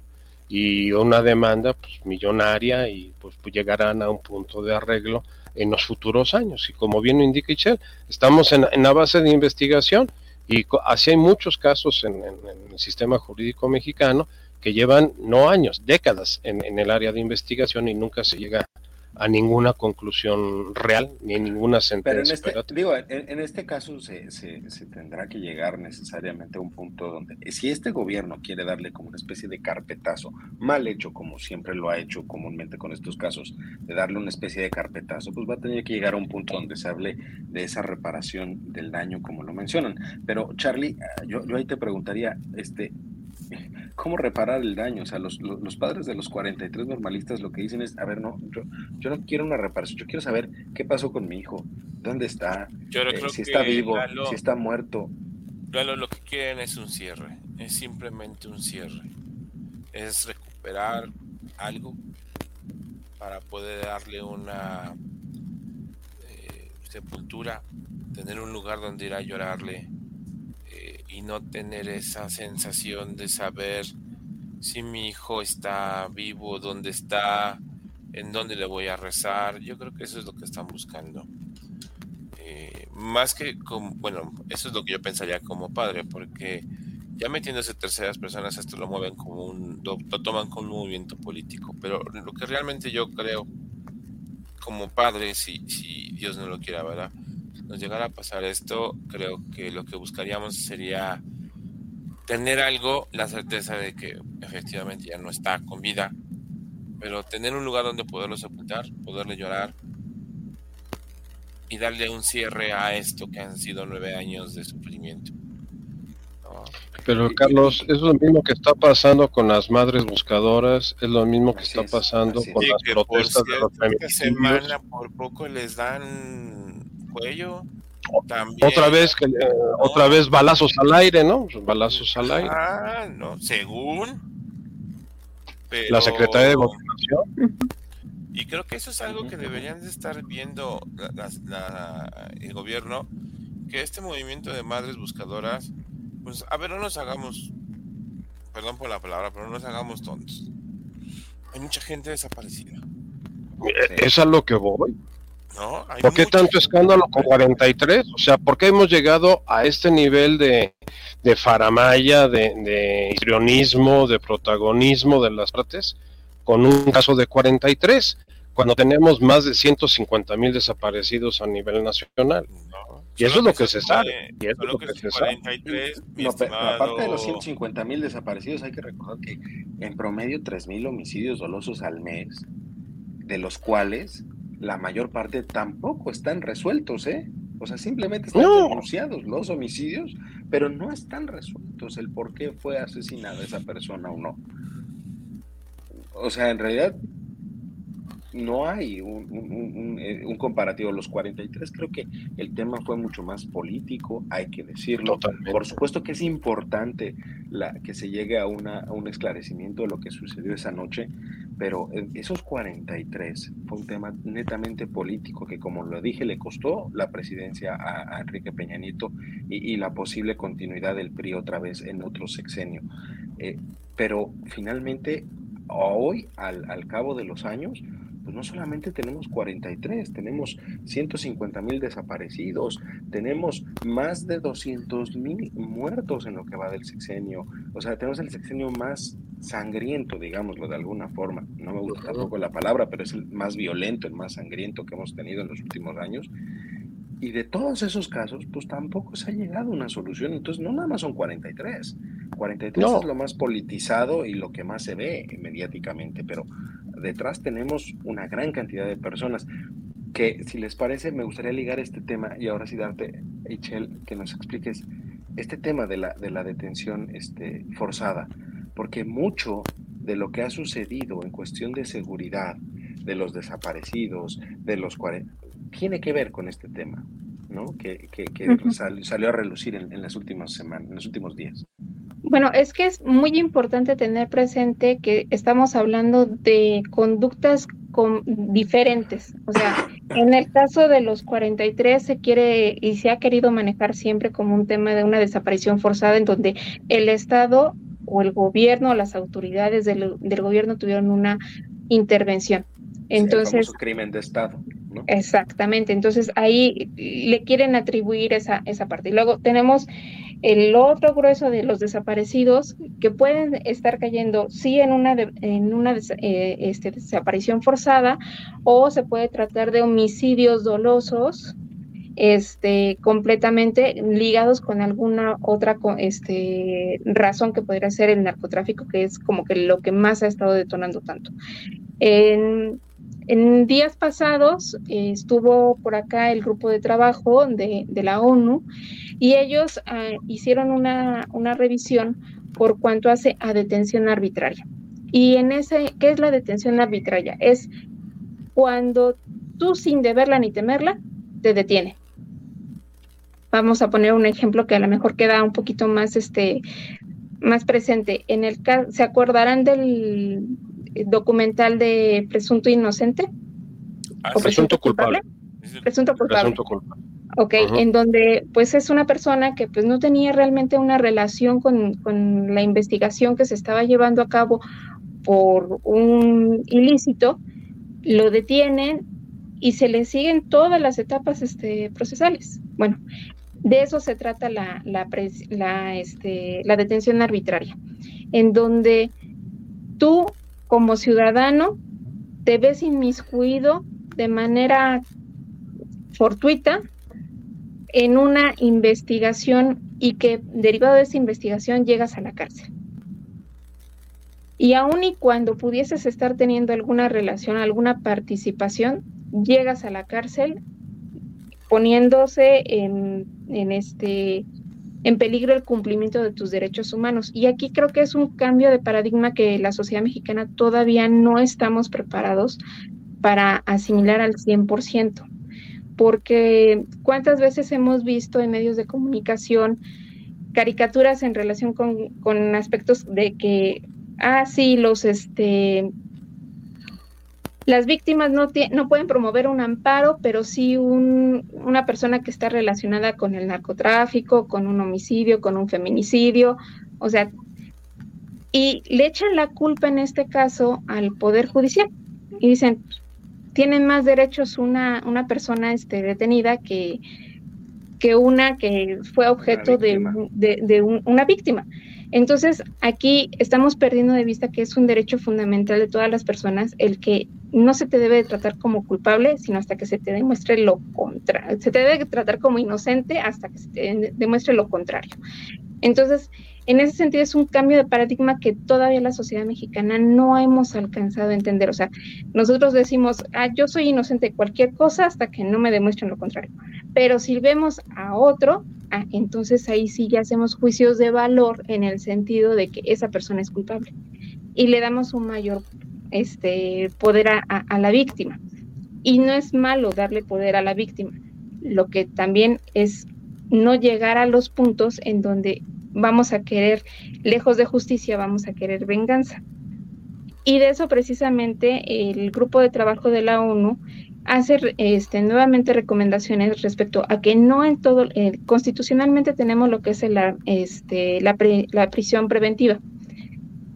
y una demanda pues, millonaria y pues llegarán a un punto de arreglo en los futuros años. Y como bien lo indica Michelle, estamos en, en la base de investigación y así hay muchos casos en, el sistema jurídico mexicano que llevan no años, décadas en, en, el área de investigación y nunca se llega a ninguna conclusión real ni ninguna sentencia. Pero en este, digo, en, este caso se, se, tendrá que llegar necesariamente a un punto donde, si este gobierno quiere darle como una especie de carpetazo, mal hecho como siempre lo ha hecho comúnmente con estos casos, de darle una especie de carpetazo, pues va a tener que llegar a un punto donde se hable de esa reparación del daño como lo mencionan. Pero Charlie, yo, yo ahí te preguntaría, este, cómo reparar el daño. O sea, los, los, padres de los 43 normalistas lo que dicen es, a ver, no, yo, yo, no quiero una reparación, yo quiero saber qué pasó con mi hijo, dónde está, eh, si está vivo, si está muerto. lo que quieren es un cierre, es simplemente un cierre. Es recuperar algo para poder darle una eh, sepultura, tener un lugar donde ir a llorarle, y no tener esa sensación de saber si mi hijo está vivo, dónde está, en dónde le voy a rezar. Yo creo que eso es lo que están buscando. Eh, más que bueno, eso es lo que yo pensaría como padre, porque ya metiéndose terceras personas, esto lo mueven como un, lo, toman como un movimiento político. Pero lo que realmente yo creo como padre, si, si Dios no lo quiera, ¿verdad? Nos llegara a pasar esto, creo que lo que buscaríamos sería tener algo, la certeza de que efectivamente ya no está con vida, pero tener un lugar donde poderlo sepultar, poderle llorar y darle un cierre a esto que han sido nueve años de sufrimiento. Pero Carlos, es lo mismo que está pasando con las madres buscadoras, es lo mismo que está pasando con las protestas de los semana por poco les dan cuello. Otra vez que otra vez balazos al aire, ¿no? Balazos al aire. Ah, no, según. La Secretaría de Gobernación. Y creo que eso es algo que deberían de estar viendo el gobierno, que este movimiento de madres buscadoras, pues a ver, no nos hagamos, perdón por la palabra, pero no nos hagamos tontos. Hay mucha gente desaparecida. Es a lo que voy. ¿Por qué tanto escándalo con 43? O sea, ¿por qué hemos llegado a este nivel de, de faramaya, de, de histrionismo, de protagonismo de las partes con un caso de 43? Cuando tenemos más de 150 mil desaparecidos a nivel nacional. y eso es lo que se sabe. Y eso es lo que, se sabe. aparte de los 150 mil desaparecidos, hay que recordar que en promedio 3 mil homicidios dolosos al mes, de los cuales la mayor parte tampoco están resueltos, ¿eh? O sea, simplemente están denunciados los homicidios, pero no están resueltos el por qué fue asesinada esa persona o no. O sea, en realidad no hay un, eh, un, comparativo. Los 43 creo que el tema fue mucho más político, hay que decirlo. Por supuesto que es importante la, que se llegue a, una, a un esclarecimiento de lo que sucedió esa noche, pero esos 43 fue un tema netamente político que, como lo dije, le costó la presidencia a, Enrique Peña Nieto y, la posible continuidad del PRI otra vez en otro sexenio. Eh, pero finalmente, hoy, al, al cabo de los años, pues no solamente tenemos 43, tenemos 150 mil desaparecidos, tenemos más de 200 mil muertos en lo que va del sexenio. O sea, tenemos el sexenio más sangriento, digámoslo de alguna forma. No me gusta tampoco la palabra, pero es el más violento, el más sangriento que hemos tenido en los últimos años. Y de todos esos casos, pues tampoco se ha llegado a una solución. Entonces, no nada más son 43. 43 es lo más politizado y lo que más se ve mediáticamente, pero detrás tenemos una gran cantidad de personas que, si les parece, me gustaría ligar este tema y ahora sí darte, Eichel, que nos expliques este tema de la, de la detención este, forzada, porque mucho de lo que ha sucedido en cuestión de seguridad, de los desaparecidos, de los tiene que ver con este tema, ¿no? Que, que, salió, a relucir en, en, las últimas semanas, en los últimos días. Bueno, es que es muy importante tener presente que estamos hablando de conductas con, diferentes. O sea, en el caso de los 43 se quiere y se ha querido manejar siempre como un tema de una desaparición forzada en donde el Estado o el gobierno o las autoridades del, gobierno tuvieron una intervención. Entonces, el crimen de Estado. ¿no? Exactamente, entonces ahí le quieren atribuir esa, esa parte. Y luego tenemos el otro grueso de los desaparecidos que pueden estar cayendo sí en una, en una eh, este, desaparición forzada o se puede tratar de homicidios dolosos este, completamente ligados con alguna otra este, razón que podría ser el narcotráfico, que es como que lo que más ha estado detonando tanto. En, en días pasados estuvo por acá el grupo de trabajo de, la ONU y ellos ah, hicieron una, revisión por cuanto hace a detención arbitraria. Y en ese, ¿qué es la detención arbitraria? Es cuando tú sin deberla ni temerla, te detiene. Vamos a poner un ejemplo que a lo mejor queda un poquito más, este, más presente. En el ¿se acordarán del, documental de Presunto Inocente. Ah, presunto, culpable. Presunto culpable. Ok, en donde pues es una persona que pues no tenía realmente una relación con, con, la investigación que se estaba llevando a cabo por un ilícito, lo detienen y se le siguen todas las etapas este, procesales. Bueno, de eso se trata la, la, la, este, la detención arbitraria, en donde tú como ciudadano te ves inmiscuido de manera fortuita en una investigación y que derivado de esa investigación llegas a la cárcel. Y aun y cuando pudieses estar teniendo alguna relación, alguna participación, llegas a la cárcel poniéndose en, en, este, en peligro el cumplimiento de tus derechos humanos. Y aquí creo que es un cambio de paradigma que la sociedad mexicana todavía no estamos preparados para asimilar al 100%, porque cuántas veces hemos visto en medios de comunicación caricaturas en relación con, con aspectos de que, ah, sí, los, este, las víctimas no, no pueden promover un amparo, pero sí un, una persona que está relacionada con el narcotráfico, con un homicidio, con un feminicidio, o sea, y le echan la culpa en este caso al Poder Judicial. Y dicen, tienen más derechos una, una persona este, detenida que, que una que fue objeto de, de, una víctima. Entonces, aquí estamos perdiendo de vista que es un derecho fundamental de todas las personas el que no se te debe tratar como culpable, sino hasta que se te demuestre lo contrario. Se te debe tratar como inocente hasta que se te demuestre lo contrario. Entonces, en ese sentido es un cambio de paradigma que todavía la sociedad mexicana no hemos alcanzado a entender. O sea, nosotros decimos, ah, yo soy inocente de cualquier cosa hasta que no me demuestren lo contrario. Pero si vemos a otro, ah, entonces ahí sí ya hacemos juicios de valor en el sentido de que esa persona es culpable y le damos un mayor este, poder a, a la víctima. Y no es malo darle poder a la víctima. Lo que también es no llegar a los puntos en donde vamos a querer, lejos de justicia, vamos a querer venganza. Y de eso precisamente el grupo de trabajo de la ONU hace este, nuevamente recomendaciones respecto a que no en todo, eh, constitucionalmente tenemos lo que es la, este, la, prisión preventiva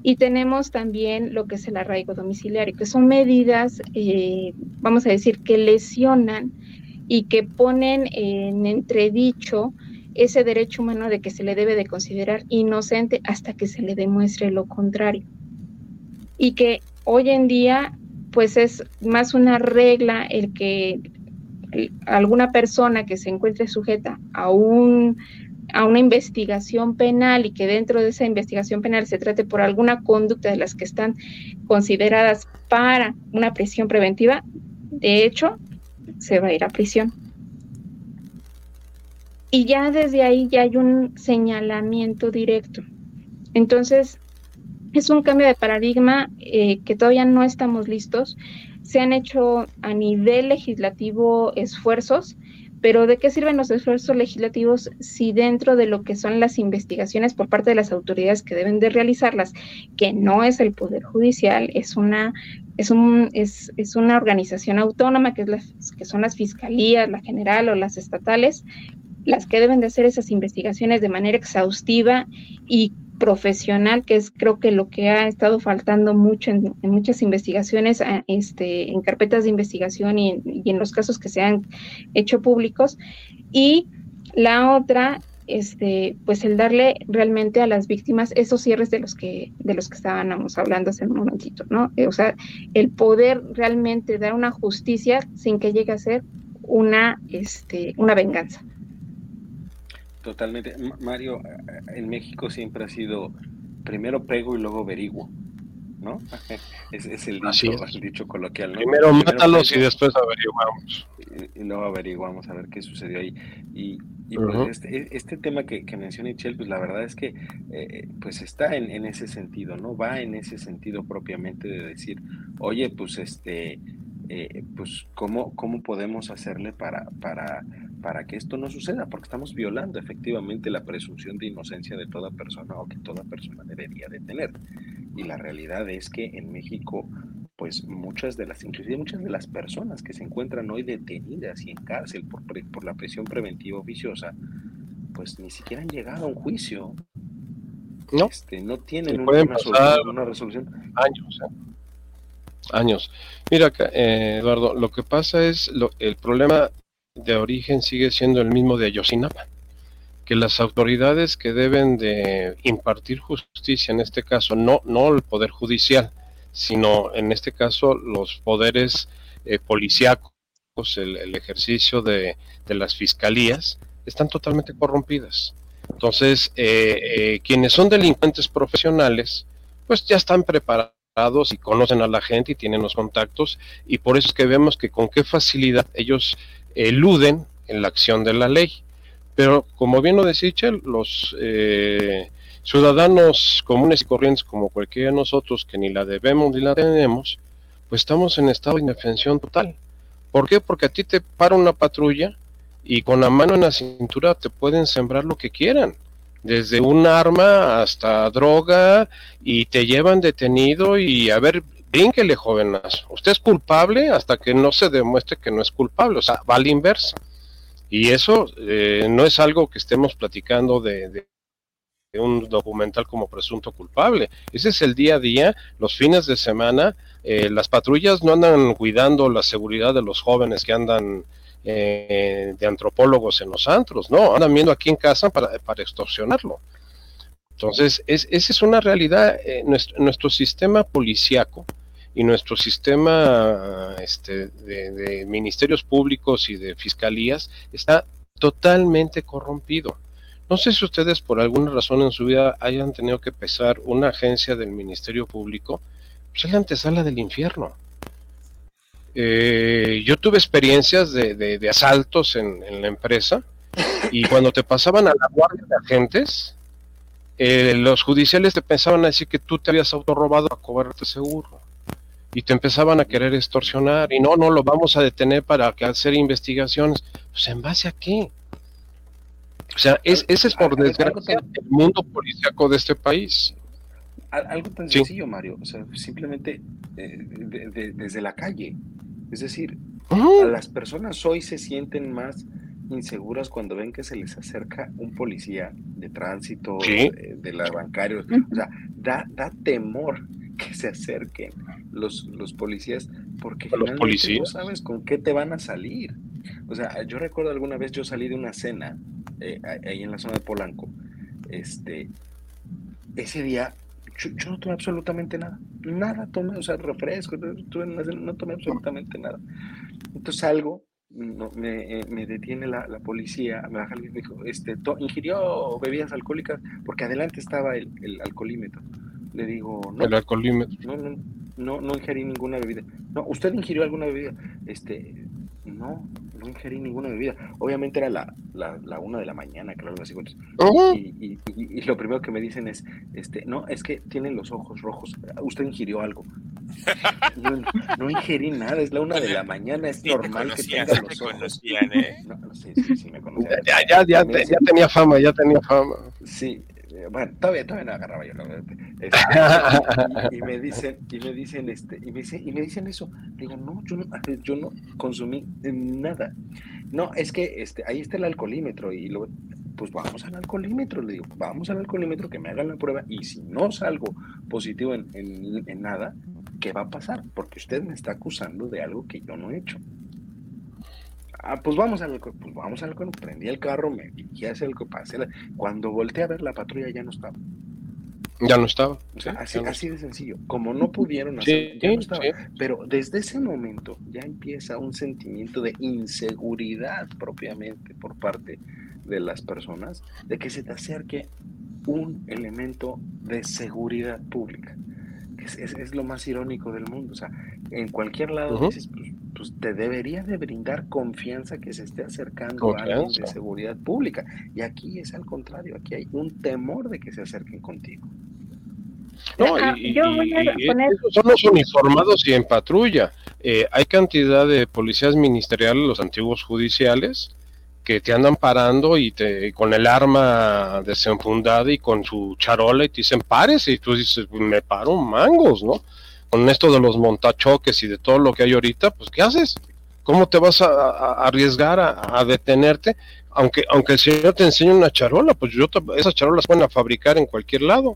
y tenemos también lo que es el arraigo domiciliario, que son medidas, eh, vamos a decir, que lesionan y que ponen en entredicho ese derecho humano de que se le debe de considerar inocente hasta que se le demuestre lo contrario. Y que hoy en día, pues es más una regla el que alguna persona que se encuentre sujeta a un a una investigación penal y que dentro de esa investigación penal se trate por alguna conducta de las que están consideradas para una prisión preventiva, de hecho, se va a ir a prisión y ya desde ahí ya hay un señalamiento directo. Entonces, es un cambio de paradigma eh, que todavía no estamos listos. Se han hecho a nivel legislativo esfuerzos, pero ¿de qué sirven los esfuerzos legislativos si dentro de lo que son las investigaciones por parte de las autoridades que deben de realizarlas, que no es el Poder Judicial, es una, es un, es, es una organización autónoma, que, es que son las fiscalías, la general o las estatales, las que deben de hacer esas investigaciones de manera exhaustiva y profesional, que es creo que lo que ha estado faltando mucho en, muchas investigaciones, este, en carpetas de investigación y en, los casos que se han hecho públicos. Y la otra, este, pues el darle realmente a las víctimas esos cierres de los que, de los que estábamos hablando hace un momentito, ¿no? O sea, el poder realmente dar una justicia sin que llegue a ser una, este, una venganza. Totalmente. Mario, en México siempre ha sido primero pego y luego averiguo, ¿no? Es, es el, dicho, coloquial. Primero, mátalos y después averiguamos. Y, luego averiguamos a ver qué sucedió ahí. Y, pues este, e, este, tema que, que menciona Michelle, pues la verdad es que eh, pues está en, en, ese sentido, ¿no? Va en ese sentido propiamente de decir, oye, pues este, eh, pues cómo, cómo podemos hacerle para, para para que esto no suceda, porque estamos violando efectivamente la presunción de inocencia de toda persona o que toda persona debería de tener. Y la realidad es que en México, pues muchas de las, inclusive muchas de las personas que se encuentran hoy detenidas y en cárcel por, por la prisión preventiva oficiosa, pues ni siquiera han llegado a un juicio. No, este, no tienen una, resolución, Años. ¿eh? Años. Mira, eh, Eduardo, lo que pasa es, lo, el problema de origen sigue siendo el mismo de Ayotzinapa, que las autoridades que deben de impartir justicia, en este caso no, no el Poder Judicial, sino en este caso los poderes eh, policíacos, el, ejercicio de, las fiscalías, están totalmente corrompidas. Entonces, eh, eh, quienes son delincuentes profesionales, pues ya están preparados y conocen a la gente y tienen los contactos y por eso es que vemos que con qué facilidad ellos eluden en la acción de la ley. Pero como bien lo decía Chel, los eh, ciudadanos comunes y corrientes como cualquiera de nosotros que ni la debemos ni la tenemos, pues estamos en estado de indefensión total. ¿Por qué? Porque a ti te para una patrulla y con la mano en la cintura te pueden sembrar lo que quieran, desde un arma hasta droga y te llevan detenido y a ver, brínquele jovenas, usted es culpable hasta que no se demuestre que no es culpable, o sea, va a la. Y eso eh, no es algo que estemos platicando de, de, un documental como presunto culpable. Ese es el día a día, los fines de semana. Eh, las patrullas no andan cuidando la seguridad de los jóvenes que andan eh, de antropólogos en los antros, no, andan viendo aquí en casa para, para extorsionarlo. Entonces, es, esa es una realidad. Eh, nuestro, sistema policiaco y nuestro sistema este, de, de, ministerios públicos y de fiscalías está totalmente corrompido. No sé si ustedes por alguna razón en su vida hayan tenido que pesar una agencia del Ministerio Público, pues es la antesala del infierno. Eh, yo tuve experiencias de, de, de asaltos en, en, la empresa y cuando te pasaban a la guardia de agentes, eh, los judiciales te pensaban a decir que tú te habías autorrobado a cobrarte seguro y te empezaban a querer extorsionar y no, no lo vamos a detener para que hacer investigaciones. Pues en base a qué? O sea, es, ese es por desgracia el mundo policíaco de este país. Algo tan sí. sencillo, Mario, o sea, simplemente eh, de, de, desde la calle. Es decir, uh -huh. las personas hoy se sienten más inseguras cuando ven que se les acerca un policía de tránsito, ¿Sí? de, de la bancaria. O sea, da, da temor que se acerquen los, los policías porque los policías? no sabes con qué te van a salir. O sea, yo recuerdo alguna vez yo salí de una cena eh, ahí en la zona de Polanco. Este, ese día yo, yo, no tomé absolutamente nada. Nada tomé, o sea, refresco, no, tomé absolutamente nada. Entonces salgo, no, me, eh, me, detiene la, la, policía, me baja y me dijo, este, ingirió bebidas alcohólicas, porque adelante estaba el, el alcoholímetro. Le digo, no. El alcoholímetro. No, no, no, no ingerí ninguna bebida. No, ¿usted ingirió alguna bebida? Este, no, no ingerí ninguna bebida. Obviamente era la, la, la una de la mañana, claro. Uh -huh. y, y, y, y, lo primero que me dicen es, este, no, es que tienen los ojos rojos. Usted ingirió algo. No, no ingerí nada, es la una de la mañana, es sí, normal que tenga los ojos. Conocían, ¿eh? No, no, sí, sí, sí, me conocían. Ya, ya, ya, te, ya tenía fama, ya tenía fama. Sí, bueno, todavía, todavía no agarraba yo este, y, y, me dicen, y me dicen, este, y me dicen, y me dicen eso. Digo, no, yo no, yo no consumí nada. No, es que este, ahí está el alcoholímetro, y luego, pues vamos al alcoholímetro, le digo, vamos al alcoholímetro, que me hagan la prueba, y si no salgo positivo en, en, en nada, ¿qué va a pasar? Porque usted me está acusando de algo que yo no he hecho. Ah, pues vamos al pues vamos al prendí el carro, me dirigí hacia el pasé, cuando volteé a ver la patrulla ya no estaba. Ya no estaba. O sea, así, no así, de sencillo. Como no pudieron hacer, sí, ya no estaba. Sí. Pero desde ese momento ya empieza un sentimiento de inseguridad propiamente por parte de las personas, de que se te acerque un elemento de seguridad pública. Es, es, es lo más irónico del mundo. O sea, en cualquier lado uh -huh. dices, pues, pues, te debería de brindar confianza que se esté acercando a alguien de seguridad pública. Y aquí es al contrario, aquí hay un temor de que se acerquen contigo. No, y, y, y poner... son los uniformados y en patrulla. Eh, hay cantidad de policías ministeriales, los antiguos judiciales, que te andan parando y te con el arma desenfundada y con su charola y te dicen pares y tú dices me paro mangos, ¿no? Con esto de los montachoques y de todo lo que hay ahorita, pues ¿qué haces? ¿Cómo te vas a, a arriesgar a, a, detenerte? Aunque aunque el señor te enseñe una charola, pues yo esas charolas pueden fabricar en cualquier lado.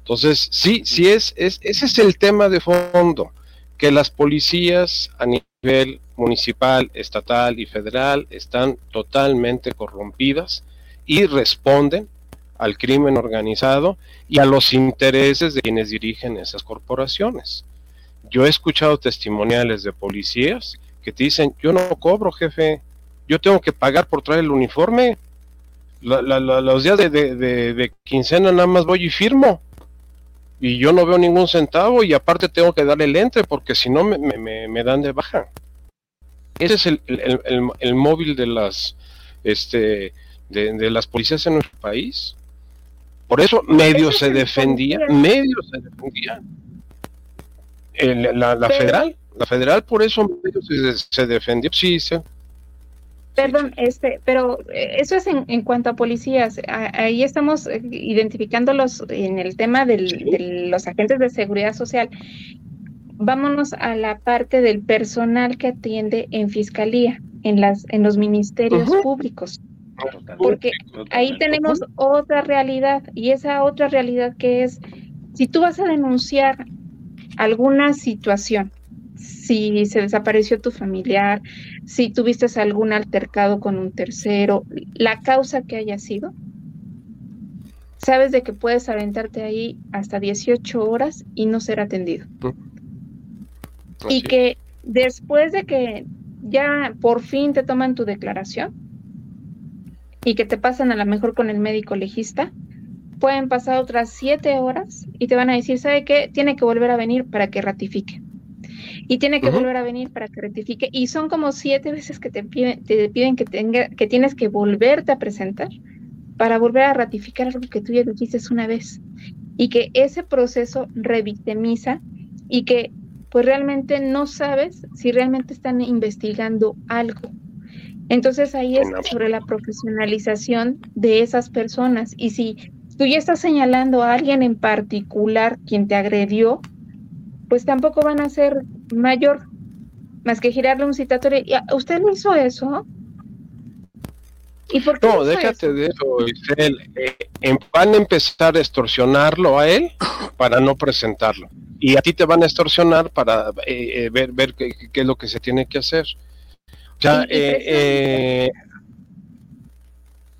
Entonces, sí, sí es, es ese es el tema de fondo, que las policías a nivel municipal, estatal y federal están totalmente corrompidas y responden al crimen organizado y a los intereses de quienes dirigen esas corporaciones. Yo he escuchado testimoniales de policías que te dicen, yo no cobro jefe, yo tengo que pagar por traer el uniforme, los días de, quincena nada más voy y firmo. Y yo no veo ningún centavo y aparte tengo que darle el entre porque si no me, dan de baja. Ese es el, móvil de las este de, las policías en nuestro país. Por eso medio se defendía, medio se defendía. la, federal, la federal por eso medio se, se defendió. Sí, sí. Perdón, este, pero eh, eso es en, cuanto a policías. Ahí estamos eh, identificándolos en el tema de los agentes de seguridad social. Vámonos a la parte del personal que atiende en fiscalía, en las, en los ministerios públicos. Porque ahí tenemos otra realidad y esa otra realidad que es, si tú vas a denunciar alguna situación, si se desapareció tu familiar, si tuviste algún altercado con un tercero, la causa que haya sido, sabes de que puedes aventarte ahí hasta 18 horas y no ser atendido. Y que después de que ya por fin te toman tu declaración y que te pasan a lo mejor con el médico legista, pueden pasar otras 7 horas y te van a decir, ¿sabe qué? Tiene que volver a venir para que ratifique y tiene que volver a venir para que rectifique. Y son como siete veces que te piden, te piden que, tenga, que tienes que volverte a presentar para volver a ratificar algo que tú ya dijiste una vez. Y que ese proceso revictimiza y que pues realmente no sabes si realmente están investigando algo. Entonces ahí es sobre la profesionalización de esas personas. Y si tú ya estás señalando a alguien en particular quien te agredió, pues tampoco van a ser mayor más que girarle un citatorio. ¿Usted no hizo eso? ¿Y por qué no, déjate de eso, Isabel. Eh, van a empezar a extorsionarlo a él para no presentarlo. Y a ti te van a extorsionar para eh, eh, ver, ver qué, qué, es lo que se tiene que hacer. Sea, eh,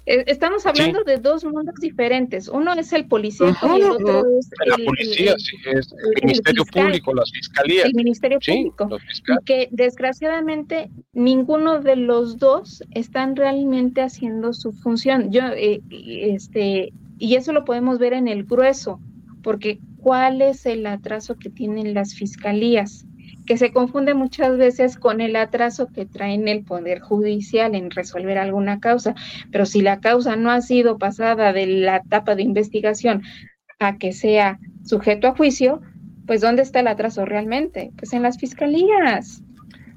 eh, estamos hablando de dos mundos diferentes. Uno es el policía y el otro es la policía, sí, es el, Ministerio Público, las fiscalías. El Ministerio Público. Y que desgraciadamente ninguno de los dos están realmente haciendo su función. Yo, eh, este, y eso lo podemos ver en el grueso, porque ¿cuál es el atraso que tienen las fiscalías? Que se confunde muchas veces con el atraso que traen el Poder Judicial en resolver alguna causa. Pero si la causa no ha sido pasada de la etapa de investigación a que sea sujeto a juicio, pues ¿dónde está el atraso realmente? Pues en las fiscalías.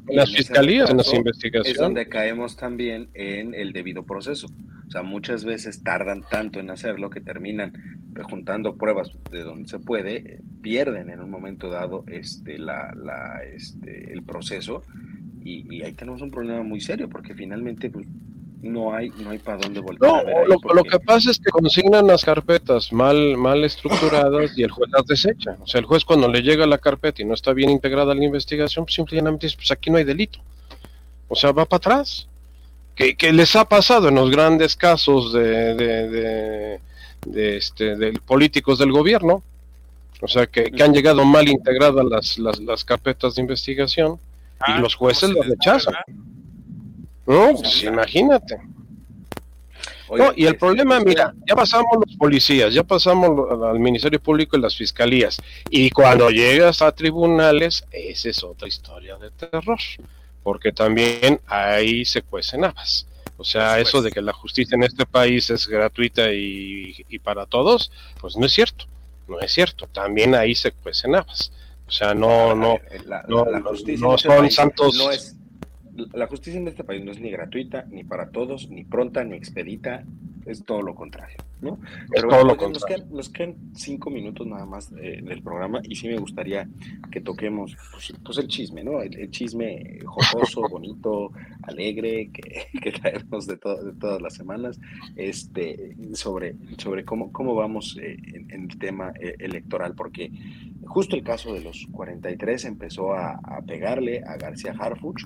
En las fiscalías, en las investigaciones. Es donde caemos también en el debido proceso. O sea, muchas veces tardan tanto en hacerlo que terminan juntando pruebas de donde se puede, pierden en un momento dado este, la, la, este, el proceso y, ahí tenemos un problema muy serio porque finalmente pues, no hay no hay para dónde volver. No, lo, que pasa es que consignan las carpetas mal mal estructuradas y el juez las desecha. O sea, el juez cuando le llega la carpeta y no está bien integrada la investigación, pues simplemente dice, pues aquí no hay delito. O sea, va para atrás. Que, les ha pasado en los grandes casos de, de, de, este, de políticos del gobierno, o sea, que, han llegado mal integradas las, las, las carpetas de investigación y ah, los jueces las rechazan. No, pues imagínate. no, y el este, problema, mira, ya pasamos los policías, ya pasamos al Ministerio Público y las fiscalías, y cuando llegas a tribunales, esa es otra historia de terror, porque también ahí se cuecen habas. O sea, eso de que la justicia en este país es gratuita y, para todos, pues no es cierto. No es cierto. También ahí se cuecen habas. O sea, no, no, no, no este son santos. No es, la justicia en este país no es ni gratuita, ni para todos, ni pronta, ni expedita, es todo lo contrario, ¿no? Pero todo lo nos, quedan, nos, quedan, cinco minutos nada más eh, del programa y sí me gustaría que toquemos pues, pues el chisme, ¿no? El, chisme jocoso, bonito, alegre, que, que traemos de, de, todas las semanas, este, sobre, sobre cómo, cómo vamos eh, en, el tema eh, electoral, porque justo el caso de los 43 empezó a, pegarle a García Harfuch,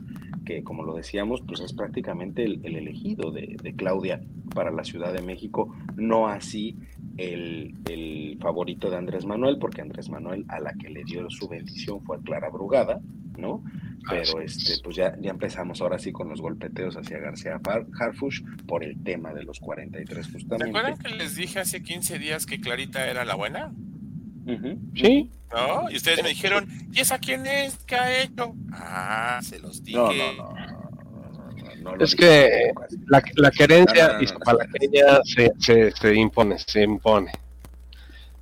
que como lo decíamos, pues es prácticamente el, elegido de, Claudia para la Ciudad de México, no así el, favorito de Andrés Manuel, porque Andrés Manuel a la que le dio su bendición fue a Clara Brugada, ¿no? pero este, pues ya, ya empezamos ahora sí con los golpeteos hacia García Harfush por el tema de los 43 justamente. ¿Se acuerdan que les dije hace 15 días que Clarita era la buena? Sí. ¿No? Y ustedes me dijeron, ¿y esa quién es? ¿Qué ha hecho? Ah, se los dije. No, no, no. es que la, la querencia se, se, se, impone, se impone.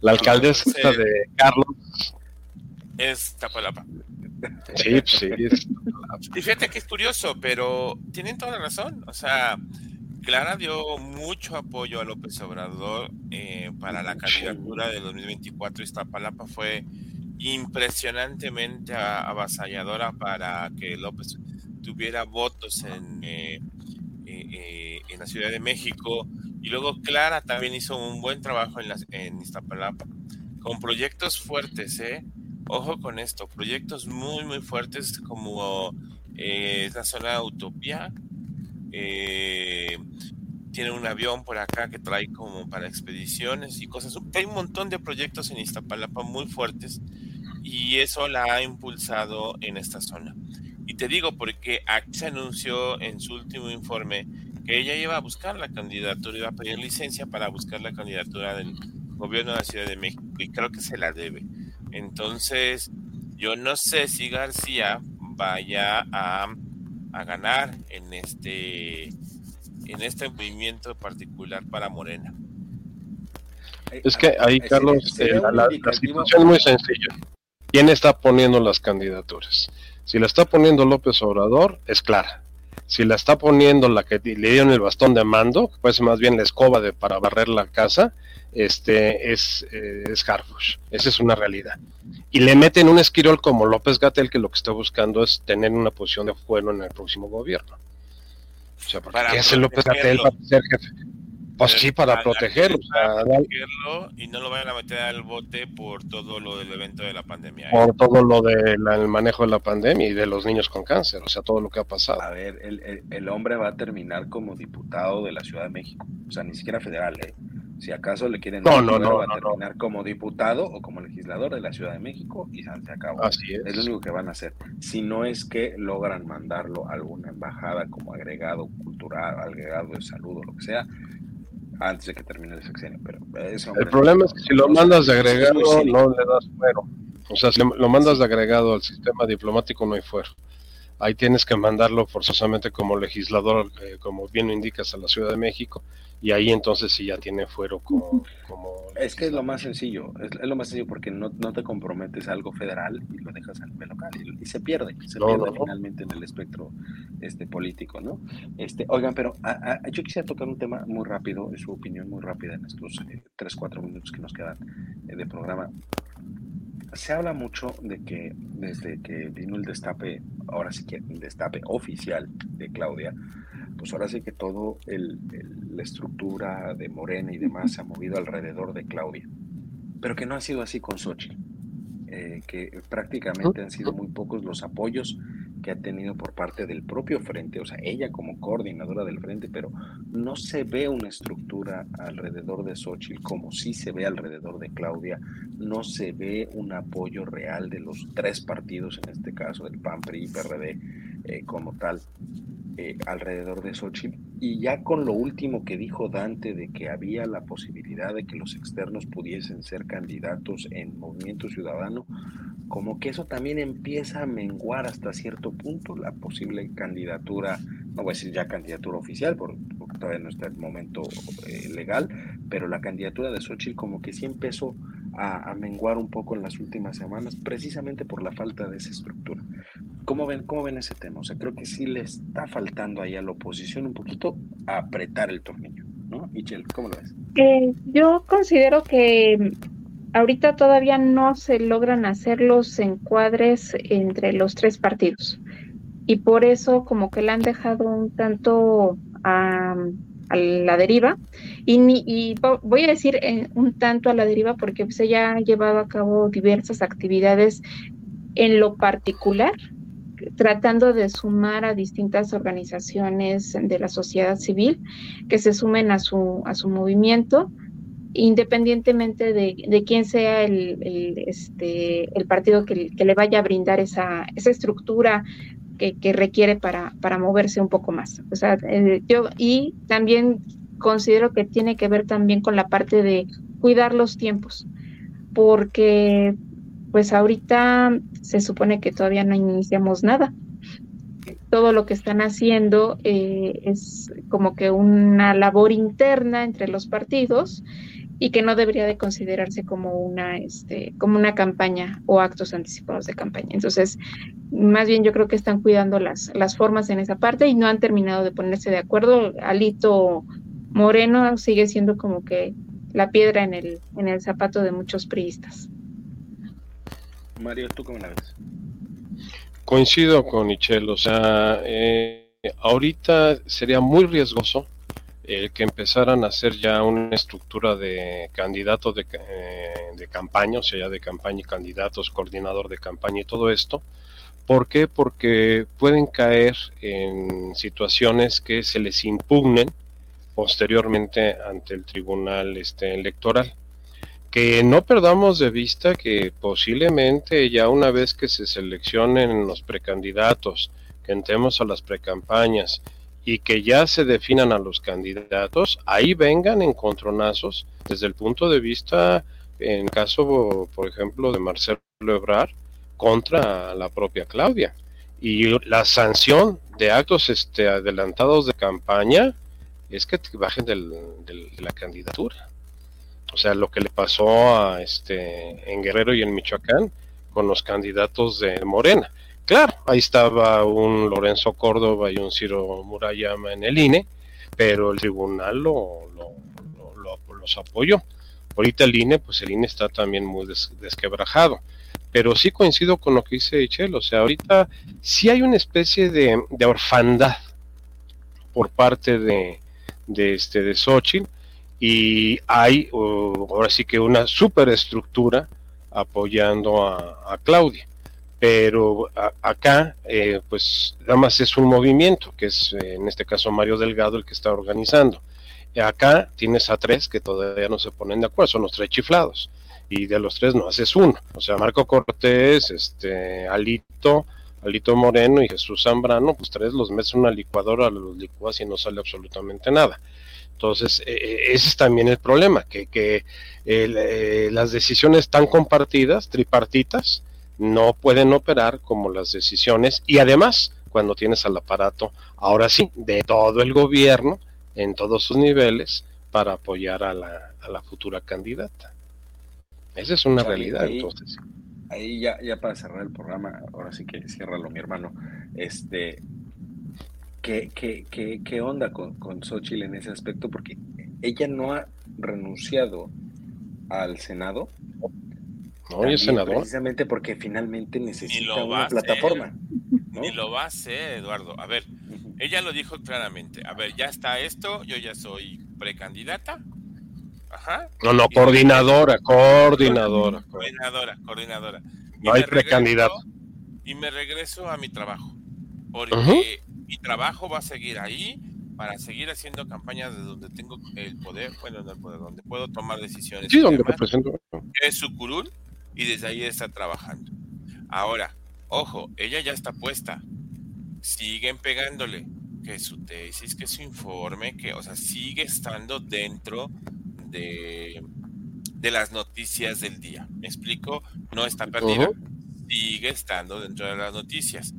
La alcaldesa de Carlos es Tapalapa. Sí, sí. Y fíjate que es curioso, pero tienen toda la razón. O sea, Clara dio mucho apoyo a López Obrador eh, para la candidatura de 2024. Iztapalapa fue impresionantemente avasalladora para que López tuviera votos en, eh, eh, en la Ciudad de México. Y luego Clara también hizo un buen trabajo en, en Iztapalapa, con proyectos fuertes, ¿eh? Ojo con esto, proyectos muy, muy fuertes como eh, la zona Utopía. Eh, tiene un avión por acá que trae como para expediciones y cosas. Hay un montón de proyectos en Iztapalapa muy fuertes y eso la ha impulsado en esta zona. Y te digo porque se anunció en su último informe que ella iba a buscar la candidatura, iba a pedir licencia para buscar la candidatura del gobierno de la Ciudad de México y creo que se la debe. Entonces, yo no sé si García vaya a, ganar en este en este movimiento particular para Morena. Es que ahí, Carlos, eh, la, situación es muy sencilla. ¿Quién está poniendo las candidaturas? Si la está poniendo López Obrador, es clara. Si la está poniendo la que le dieron el bastón de mando, pues más bien la escoba de para barrer la casa, este es, eh, es Harfush. Esa es una realidad. Y le meten un esquirol como López Gatel, que lo que está buscando es tener una posición de fuero en el próximo gobierno. O sea, ¿qué hace López Gatel para ser jefe? Pues sí, para, protegerlo. y no lo vayan a meter al bote por todo lo del evento de la pandemia. ¿eh? Por todo lo del manejo de la pandemia y de los niños con cáncer, o sea, todo lo que ha pasado. A ver, el hombre va a terminar como diputado de la Ciudad de México, o sea, ni siquiera federal, ¿eh? Si acaso le quieren no, no, no, va a terminar como diputado o como legislador de la Ciudad de México y se acabó. Así es. es. lo único que van a hacer. Si no es que logran mandarlo a alguna embajada como agregado cultural, agregado de salud o lo que sea, antes de que termine el sexenio. Pero el problema es que si lo mandas de agregado, no le das fuero. O sea, si lo mandas de agregado al sistema diplomático, no hay fuero ahí tienes que mandarlo forzosamente como legislador, eh, como bien lo indicas, a la Ciudad de México, y ahí entonces sí ya tiene fuero como... es que es lo más sencillo, es, lo más sencillo porque no, te comprometes a algo federal y lo dejas a nivel local y, se pierde, se pierde finalmente en el espectro este político, ¿no? Este, oigan, pero yo quisiera tocar un tema muy rápido, su opinión muy rápida en estos eh, tres, cuatro minutos que nos quedan eh, de programa se habla mucho de que desde que vino el destape, ahora sí que el destape oficial de Claudia, pues ahora sí que todo el, la estructura de Morena y demás se ha movido alrededor de Claudia, pero que no ha sido así con Xochitl, eh, que prácticamente han sido muy pocos los apoyos que ha tenido por parte del propio frente, o sea, ella como coordinadora del frente, pero no se ve una estructura alrededor de Xochitl como sí se ve alrededor de Claudia, no se ve un apoyo real de los tres partidos, en este caso del PAN, PRI y PRD, eh, como tal, eh, alrededor de Xochitl. Y ya con lo último que dijo Dante de que había la posibilidad de que los externos pudiesen ser candidatos en Movimiento Ciudadano, como que eso también empieza a menguar hasta cierto punto la posible candidatura, no voy a decir ya candidatura oficial, porque, todavía no está el momento eh, legal, pero la candidatura de Xochitl como que sí empezó a, menguar un poco en las últimas semanas, precisamente por la falta de esa estructura. ¿Cómo ven, ¿Cómo ven ese tema? O sea, creo que sí le está faltando ahí a la oposición un poquito a apretar el tornillo, ¿no? Michelle, ¿cómo lo ves? Eh, yo considero que ahorita todavía no se logran hacer los encuadres entre los tres partidos. Y por eso como que le han dejado un tanto a, la deriva. Y, voy a decir un tanto a la deriva porque pues ella ha llevado a cabo diversas actividades en lo particular, tratando de sumar a distintas organizaciones de la sociedad civil que se sumen a su, a su movimiento independientemente de, quién sea el, este, el partido que, le vaya a brindar esa, esa estructura que, requiere para, para, moverse un poco más. O sea, eh, yo, y también considero que tiene que ver también con la parte de cuidar los tiempos, porque pues ahorita se supone que todavía no iniciamos nada. Todo lo que están haciendo eh, es como que una labor interna entre los partidos y que no debería de considerarse como una, este, como una campaña o actos anticipados de campaña. Entonces, más bien yo creo que están cuidando las, las formas en esa parte y no han terminado de ponerse de acuerdo. Alito Moreno sigue siendo como que la piedra en el, en el zapato de muchos priistas. Mario, ¿tú cómo la ves? Coincido con Michelle, o sea, eh, ahorita sería muy riesgoso el que empezaran a hacer ya una estructura de candidatos de, eh, de campaña, o sea, ya de campaña y candidatos, coordinador de campaña y todo esto. ¿Por qué? Porque pueden caer en situaciones que se les impugnen posteriormente ante el tribunal este, electoral. Que no perdamos de vista que posiblemente ya una vez que se seleccionen los precandidatos, que entremos a las precampañas y que ya se definan a los candidatos, ahí vengan encontronazos desde el punto de vista, en caso, por ejemplo, de Marcelo Ebrard, contra la propia Claudia. Y la sanción de actos este, adelantados de campaña, es que te bajen del, de la candidatura. O sea, lo que le pasó a este en Guerrero y en Michoacán con los candidatos de Morena. Claro, ahí estaba un Lorenzo Córdoba y un Ciro Murayama en el INE, pero el tribunal lo, los apoyó. Ahorita el INE, pues el INE está también muy desquebrajado. Pero sí coincido con lo que dice Echel, o sea, ahorita sí hay una especie de, de orfandad por parte de, de, este, de Xochitl y hay ahora sí que una superestructura apoyando a, Claudia. Pero acá, eh, pues nada más es un movimiento, que es eh, en este caso Mario Delgado el que está organizando. acá tienes a tres que todavía no se ponen de acuerdo, son los tres chiflados. Y de los tres no haces uno. O sea, Marco Cortés, este, Alito, Alito Moreno y Jesús Zambrano, pues tres los metes en una licuadora, los licuas y no sale absolutamente nada. Entonces, eh, eh, ese es también el problema, que, que eh, las decisiones tan compartidas, tripartitas, no pueden operar como las decisiones y además cuando tienes al aparato, ahora sí, de todo el gobierno, en todos sus niveles, para apoyar a la, a la futura candidata. Esa es una realidad, entonces ahí ya, ya para cerrar el programa, ahora sí que ciérralo mi hermano, este, ¿qué, qué, qué, qué onda con, con Xochitl en ese aspecto? Porque ella no ha renunciado al Senado. No, es senador. Precisamente porque finalmente necesita una plataforma. Ni lo va a hacer, Eduardo. A ver, ella lo dijo claramente. A ver, ya está esto, yo ya soy precandidata, no, no, coordinadora, coordinadora. Coordinadora, coordinadora. No hay precandidato. Y me regreso a mi trabajo. Porque mi trabajo va a seguir ahí para seguir haciendo campañas de donde tengo el poder, bueno, no el poder, donde puedo tomar decisiones. Sí, donde represento. Es su curul y desde ahí está trabajando. Ahora, ojo, ella ya está puesta. Siguen pegándole que su tesis, que su informe, que, o sea, sigue estando dentro de, de las noticias del día. ¿Me explico? No está perdida, sigue estando dentro de las noticias.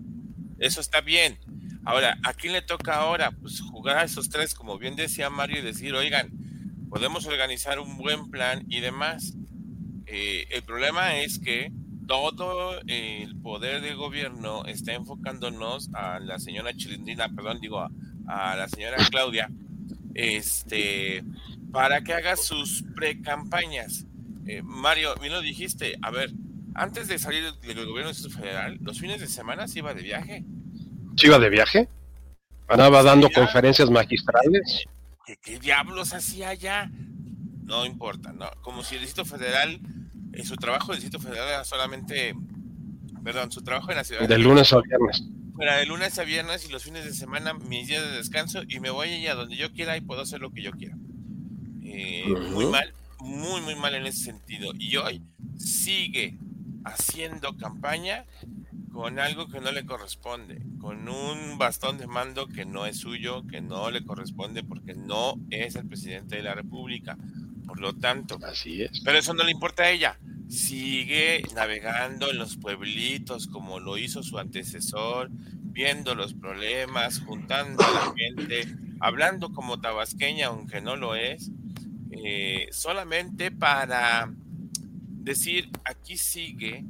Eso está bien. Ahora, ¿a quién le toca ahora? Pues jugar a esos tres, como bien decía Mario, y decir, oigan, podemos organizar un buen plan y demás. Eh, el problema es que todo el poder del gobierno está enfocándonos a la señora Chilindrina, perdón, digo, a, a la señora Claudia, este, para que haga sus pre-campañas. Eh, Mario, bien lo dijiste, a ver, antes de salir del gobierno federal, los fines de semana se iba de viaje. ¿Se iba de viaje? ¿Andaba dando conferencias magistrales? ¿Qué, diablos hacía allá? No importa, no. Como si el Distrito Federal, en su trabajo del Distrito Federal era solamente, perdón, su trabajo en la ciudad. De lunes a viernes. Era de lunes a viernes y los fines de semana mis días de descanso y me voy allá donde yo quiera y puedo hacer lo que yo quiera. Eh, muy mal, muy, muy mal en ese sentido. Y hoy sigue haciendo campaña con algo que no le corresponde, con un bastón de mando que no es suyo, que no le corresponde porque no es el presidente de la República. Por lo tanto, así es. Pero eso no le importa a ella. Sigue navegando en los pueblitos como lo hizo su antecesor, viendo los problemas, juntando a la gente, hablando como tabasqueña, aunque no lo es, eh, solamente para decir, aquí sigue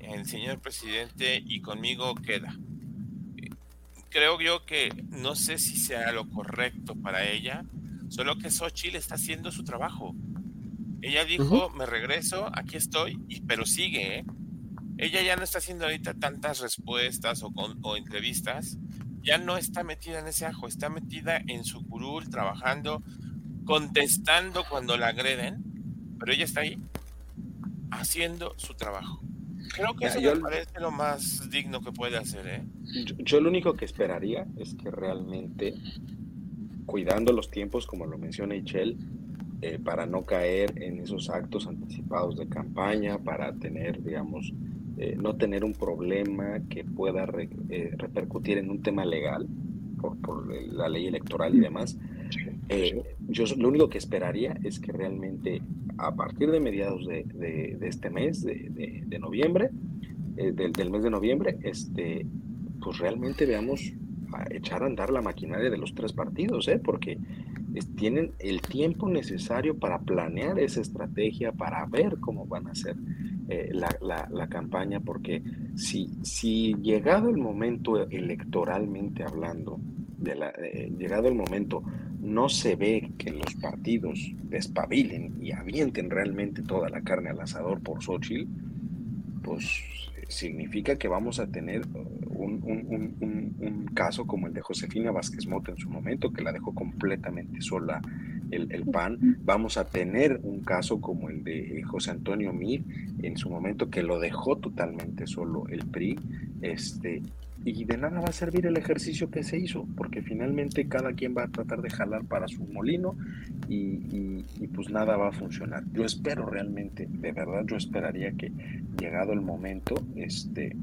el señor presidente y conmigo queda. Creo yo que no sé si sea lo correcto para ella, solo que Xochitl está haciendo su trabajo. Ella dijo, me regreso, aquí estoy, y, pero sigue, ¿eh? Ella ya no está haciendo ahorita tantas respuestas o, o entrevistas, ya no está metida en ese ajo, está metida en su curul, trabajando, contestando cuando la agreden, pero ella está ahí haciendo su trabajo. Creo que eso me parece lo más digno que puede hacer. ¿eh? Yo, lo único que esperaría es que realmente, cuidando los tiempos, como lo menciona Michelle, eh, para no caer en esos actos anticipados de campaña, para tener, digamos, eh, no tener un problema que pueda eh, repercutir en un tema legal por, por, la ley electoral y demás. yo lo único que esperaría es que realmente a partir de mediados de, de, este mes, de, de noviembre, eh, del, del, mes de noviembre, este, pues realmente veamos a echar a andar la maquinaria de los tres partidos, ¿eh? porque tienen el tiempo necesario para planear esa estrategia, para ver cómo van a hacer eh, la, la, la, campaña, porque si, si llegado el momento electoralmente hablando, de la, eh, llegado el momento no se ve que los partidos despabilen y avienten realmente toda la carne al asador por Xochitl, pues significa que vamos a tener un, un, caso como el de Josefina Vázquez Mota en su momento, que la dejó completamente sola el, el, PAN. Vamos a tener un caso como el de José Antonio Mir en su momento, que lo dejó totalmente solo el PRI. Este, y de nada va a servir el ejercicio que se hizo, porque finalmente cada quien va a tratar de jalar para su molino y, pues nada va a funcionar. Yo espero realmente, de verdad yo esperaría que llegado el momento, este,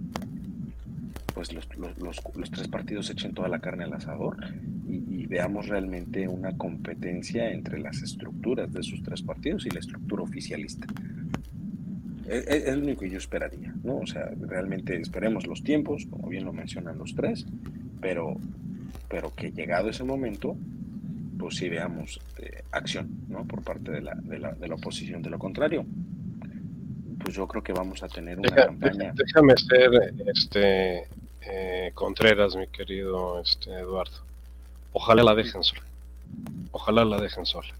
pues los, los, tres partidos echen toda la carne al asador y, veamos realmente una competencia entre las estructuras de esos tres partidos y la estructura oficialista. Es, lo único que yo esperaría, ¿no? O sea, realmente esperemos los tiempos, como bien lo mencionan los tres, pero, pero que llegado ese momento, pues sí veamos eh, acción, ¿no? Por parte de la, de, la, de la oposición. De lo contrario, pues yo creo que vamos a tener una campaña. Déjame ser este eh, Contreras, mi querido este, Eduardo. Ojalá la dejen sola. Ojalá la dejen sola.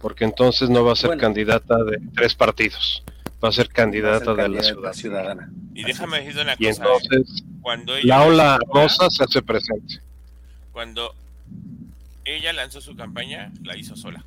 Porque entonces no va a ser candidata de tres partidos va a ser candidata, de la ciudadana. Y déjame decirte una cosa. Y entonces, cuando la ola rosa se hace presente. Cuando ella lanzó su campaña, la hizo sola.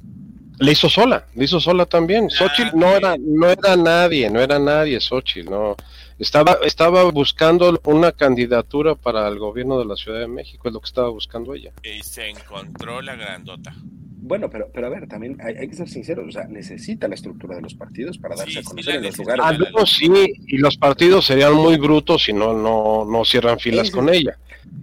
La hizo sola, la hizo sola también. Xochitl no era, no era nadie, no era nadie Xochitl, no. Estaba, estaba buscando una candidatura para el gobierno de la Ciudad de México, es lo que estaba buscando ella. Y se encontró la grandota. Bueno, pero, pero a ver, también hay, que ser sinceros, o sea, necesita la estructura de los partidos para darse a conocer en los lugares. Ah, sí, y los partidos serían muy brutos si no, no, no cierran filas con ella.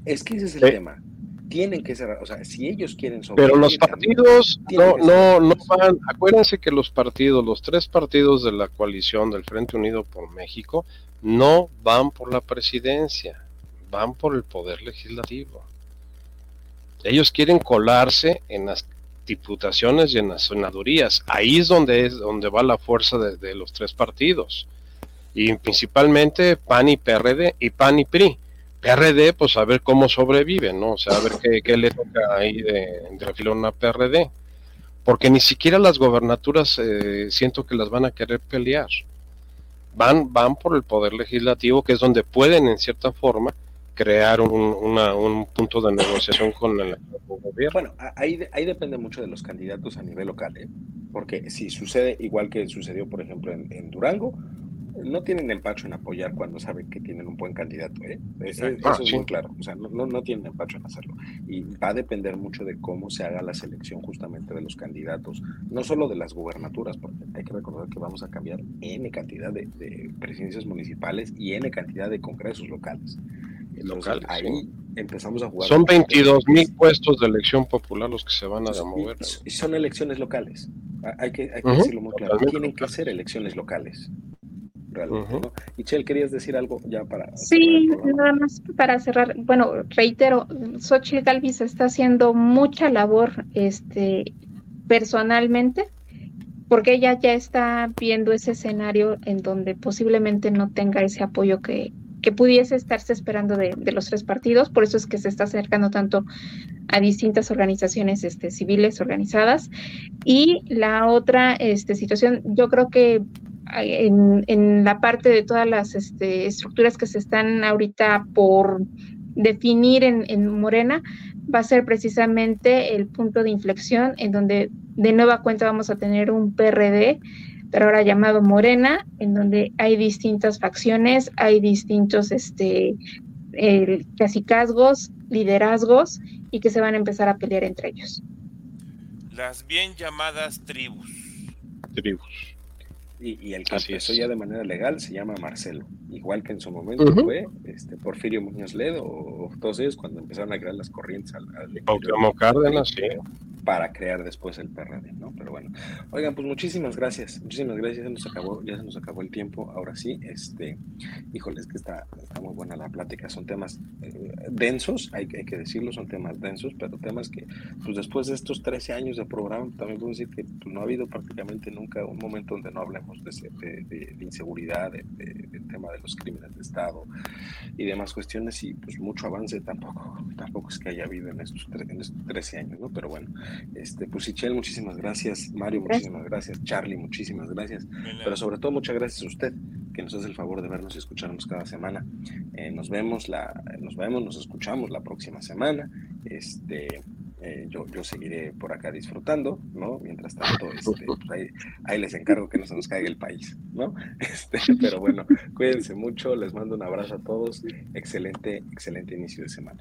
Es que ese es el tema. Tienen que cerrar, o sea, si ellos quieren Pero los partidos no, no, no van, acuérdense que los partidos, los tres partidos de la coalición del Frente Unido por México, no van por la presidencia, van por el poder legislativo. Ellos quieren colarse en las diputaciones y en las senadurías. Ahí es donde es donde va la fuerza de, los tres partidos. Y principalmente PAN y PRD y PAN y PRI. PRD, pues a ver cómo sobrevive, ¿no? O sea, a ver qué, le toca ahí de, de refilón a PRD. Porque ni siquiera las gobernaturas eh, siento que las van a querer pelear. Van, van por el poder legislativo, que es donde pueden, en cierta forma, crear un, un punto de negociación con el, gobierno. Bueno, ahí, ahí depende mucho de los candidatos a nivel local, ¿eh? porque si sucede igual que sucedió, por ejemplo, en, Durango, no tienen empacho en apoyar cuando saben que tienen un buen candidato. ¿eh? Eso, Ah, es sí. muy claro. O sea, no, no, no tienen empacho en hacerlo. Y va a depender mucho de cómo se haga la selección justamente de los candidatos, no solo de las gubernaturas, porque hay que recordar que vamos a cambiar N cantidad de, de presidencias municipales y N cantidad de congresos locales. Entonces, Locales, ahí sí. empezamos a jugar. Son 22 mil puestos de elección popular los que se van a mover. Y, son elecciones locales. Ha- Hay que, hay que Ujú, decirlo muy claro. totalmente Tienen que locales. ser elecciones locales. Realmente, Ujú. ¿no? Y Chel, ¿querías decir algo ya para Sí, nada más para cerrar. Bueno, reitero, Xochitl Galvis está haciendo mucha labor este, personalmente, porque ella ya está viendo ese escenario en donde posiblemente no tenga ese apoyo que, que pudiese estarse esperando de, los tres partidos. Por eso es que se está acercando tanto a distintas organizaciones este, civiles organizadas. Y la otra este, situación, yo creo que en, en la parte de todas las este, estructuras que se están ahorita por definir en, en, Morena, va a ser precisamente el punto de inflexión en donde de nueva cuenta vamos a tener un PRD, pero ahora llamado Morena, en donde hay distintas facciones, hay distintos este, eh, casicazgos, liderazgos, y que se van a empezar a pelear entre ellos. Las bien llamadas tribus. Tribus. Y, y, el que Así empezó es. ya de manera legal se llama Marcelo, igual que en su momento uh -huh. fue este, Porfirio Muñoz Ledo o, todos ellos cuando empezaron a crear las corrientes al, al Cuauhtémoc Cárdenas, sí. para crear después el PRD, ¿no? Pero bueno, oigan, pues muchísimas gracias, muchísimas gracias, ya nos acabó, ya se nos acabó el tiempo, ahora sí, este, híjole, es que está, está muy buena la plática, son temas eh, densos, hay, hay, que decirlo, son temas densos, pero temas que, pues después de estos 13 años de programa, también puedo decir que pues, no ha habido prácticamente nunca un momento donde no hablemos de, de, de, de inseguridad, de, del tema de los crímenes de Estado y demás cuestiones, y pues mucho avance tampoco, tampoco es que haya habido en estos, en estos 13 años, ¿no? Pero bueno, este, pues Ichel, muchísimas gracias, Mario, muchísimas gracias, Charlie, muchísimas gracias, pero sobre todo muchas gracias a usted que nos hace el favor de vernos y escucharnos cada semana. Eh, nos vemos, la, nos vemos, nos escuchamos la próxima semana. Este, eh, yo, yo seguiré por acá disfrutando, ¿no? Mientras tanto, este, pues ahí, ahí, les encargo que no se nos caiga el país, ¿no? Este, pero bueno, cuídense mucho, les mando un abrazo a todos, excelente, excelente inicio de semana.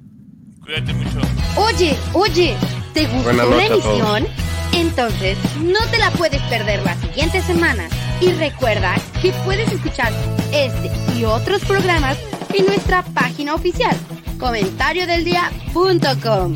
Cuídate mucho. Oye, oye, ¿te gustó la emisión? Entonces, no te la puedes perder la siguiente semana. Y recuerda que puedes escuchar este y otros programas en nuestra página oficial, comentariodeldia.com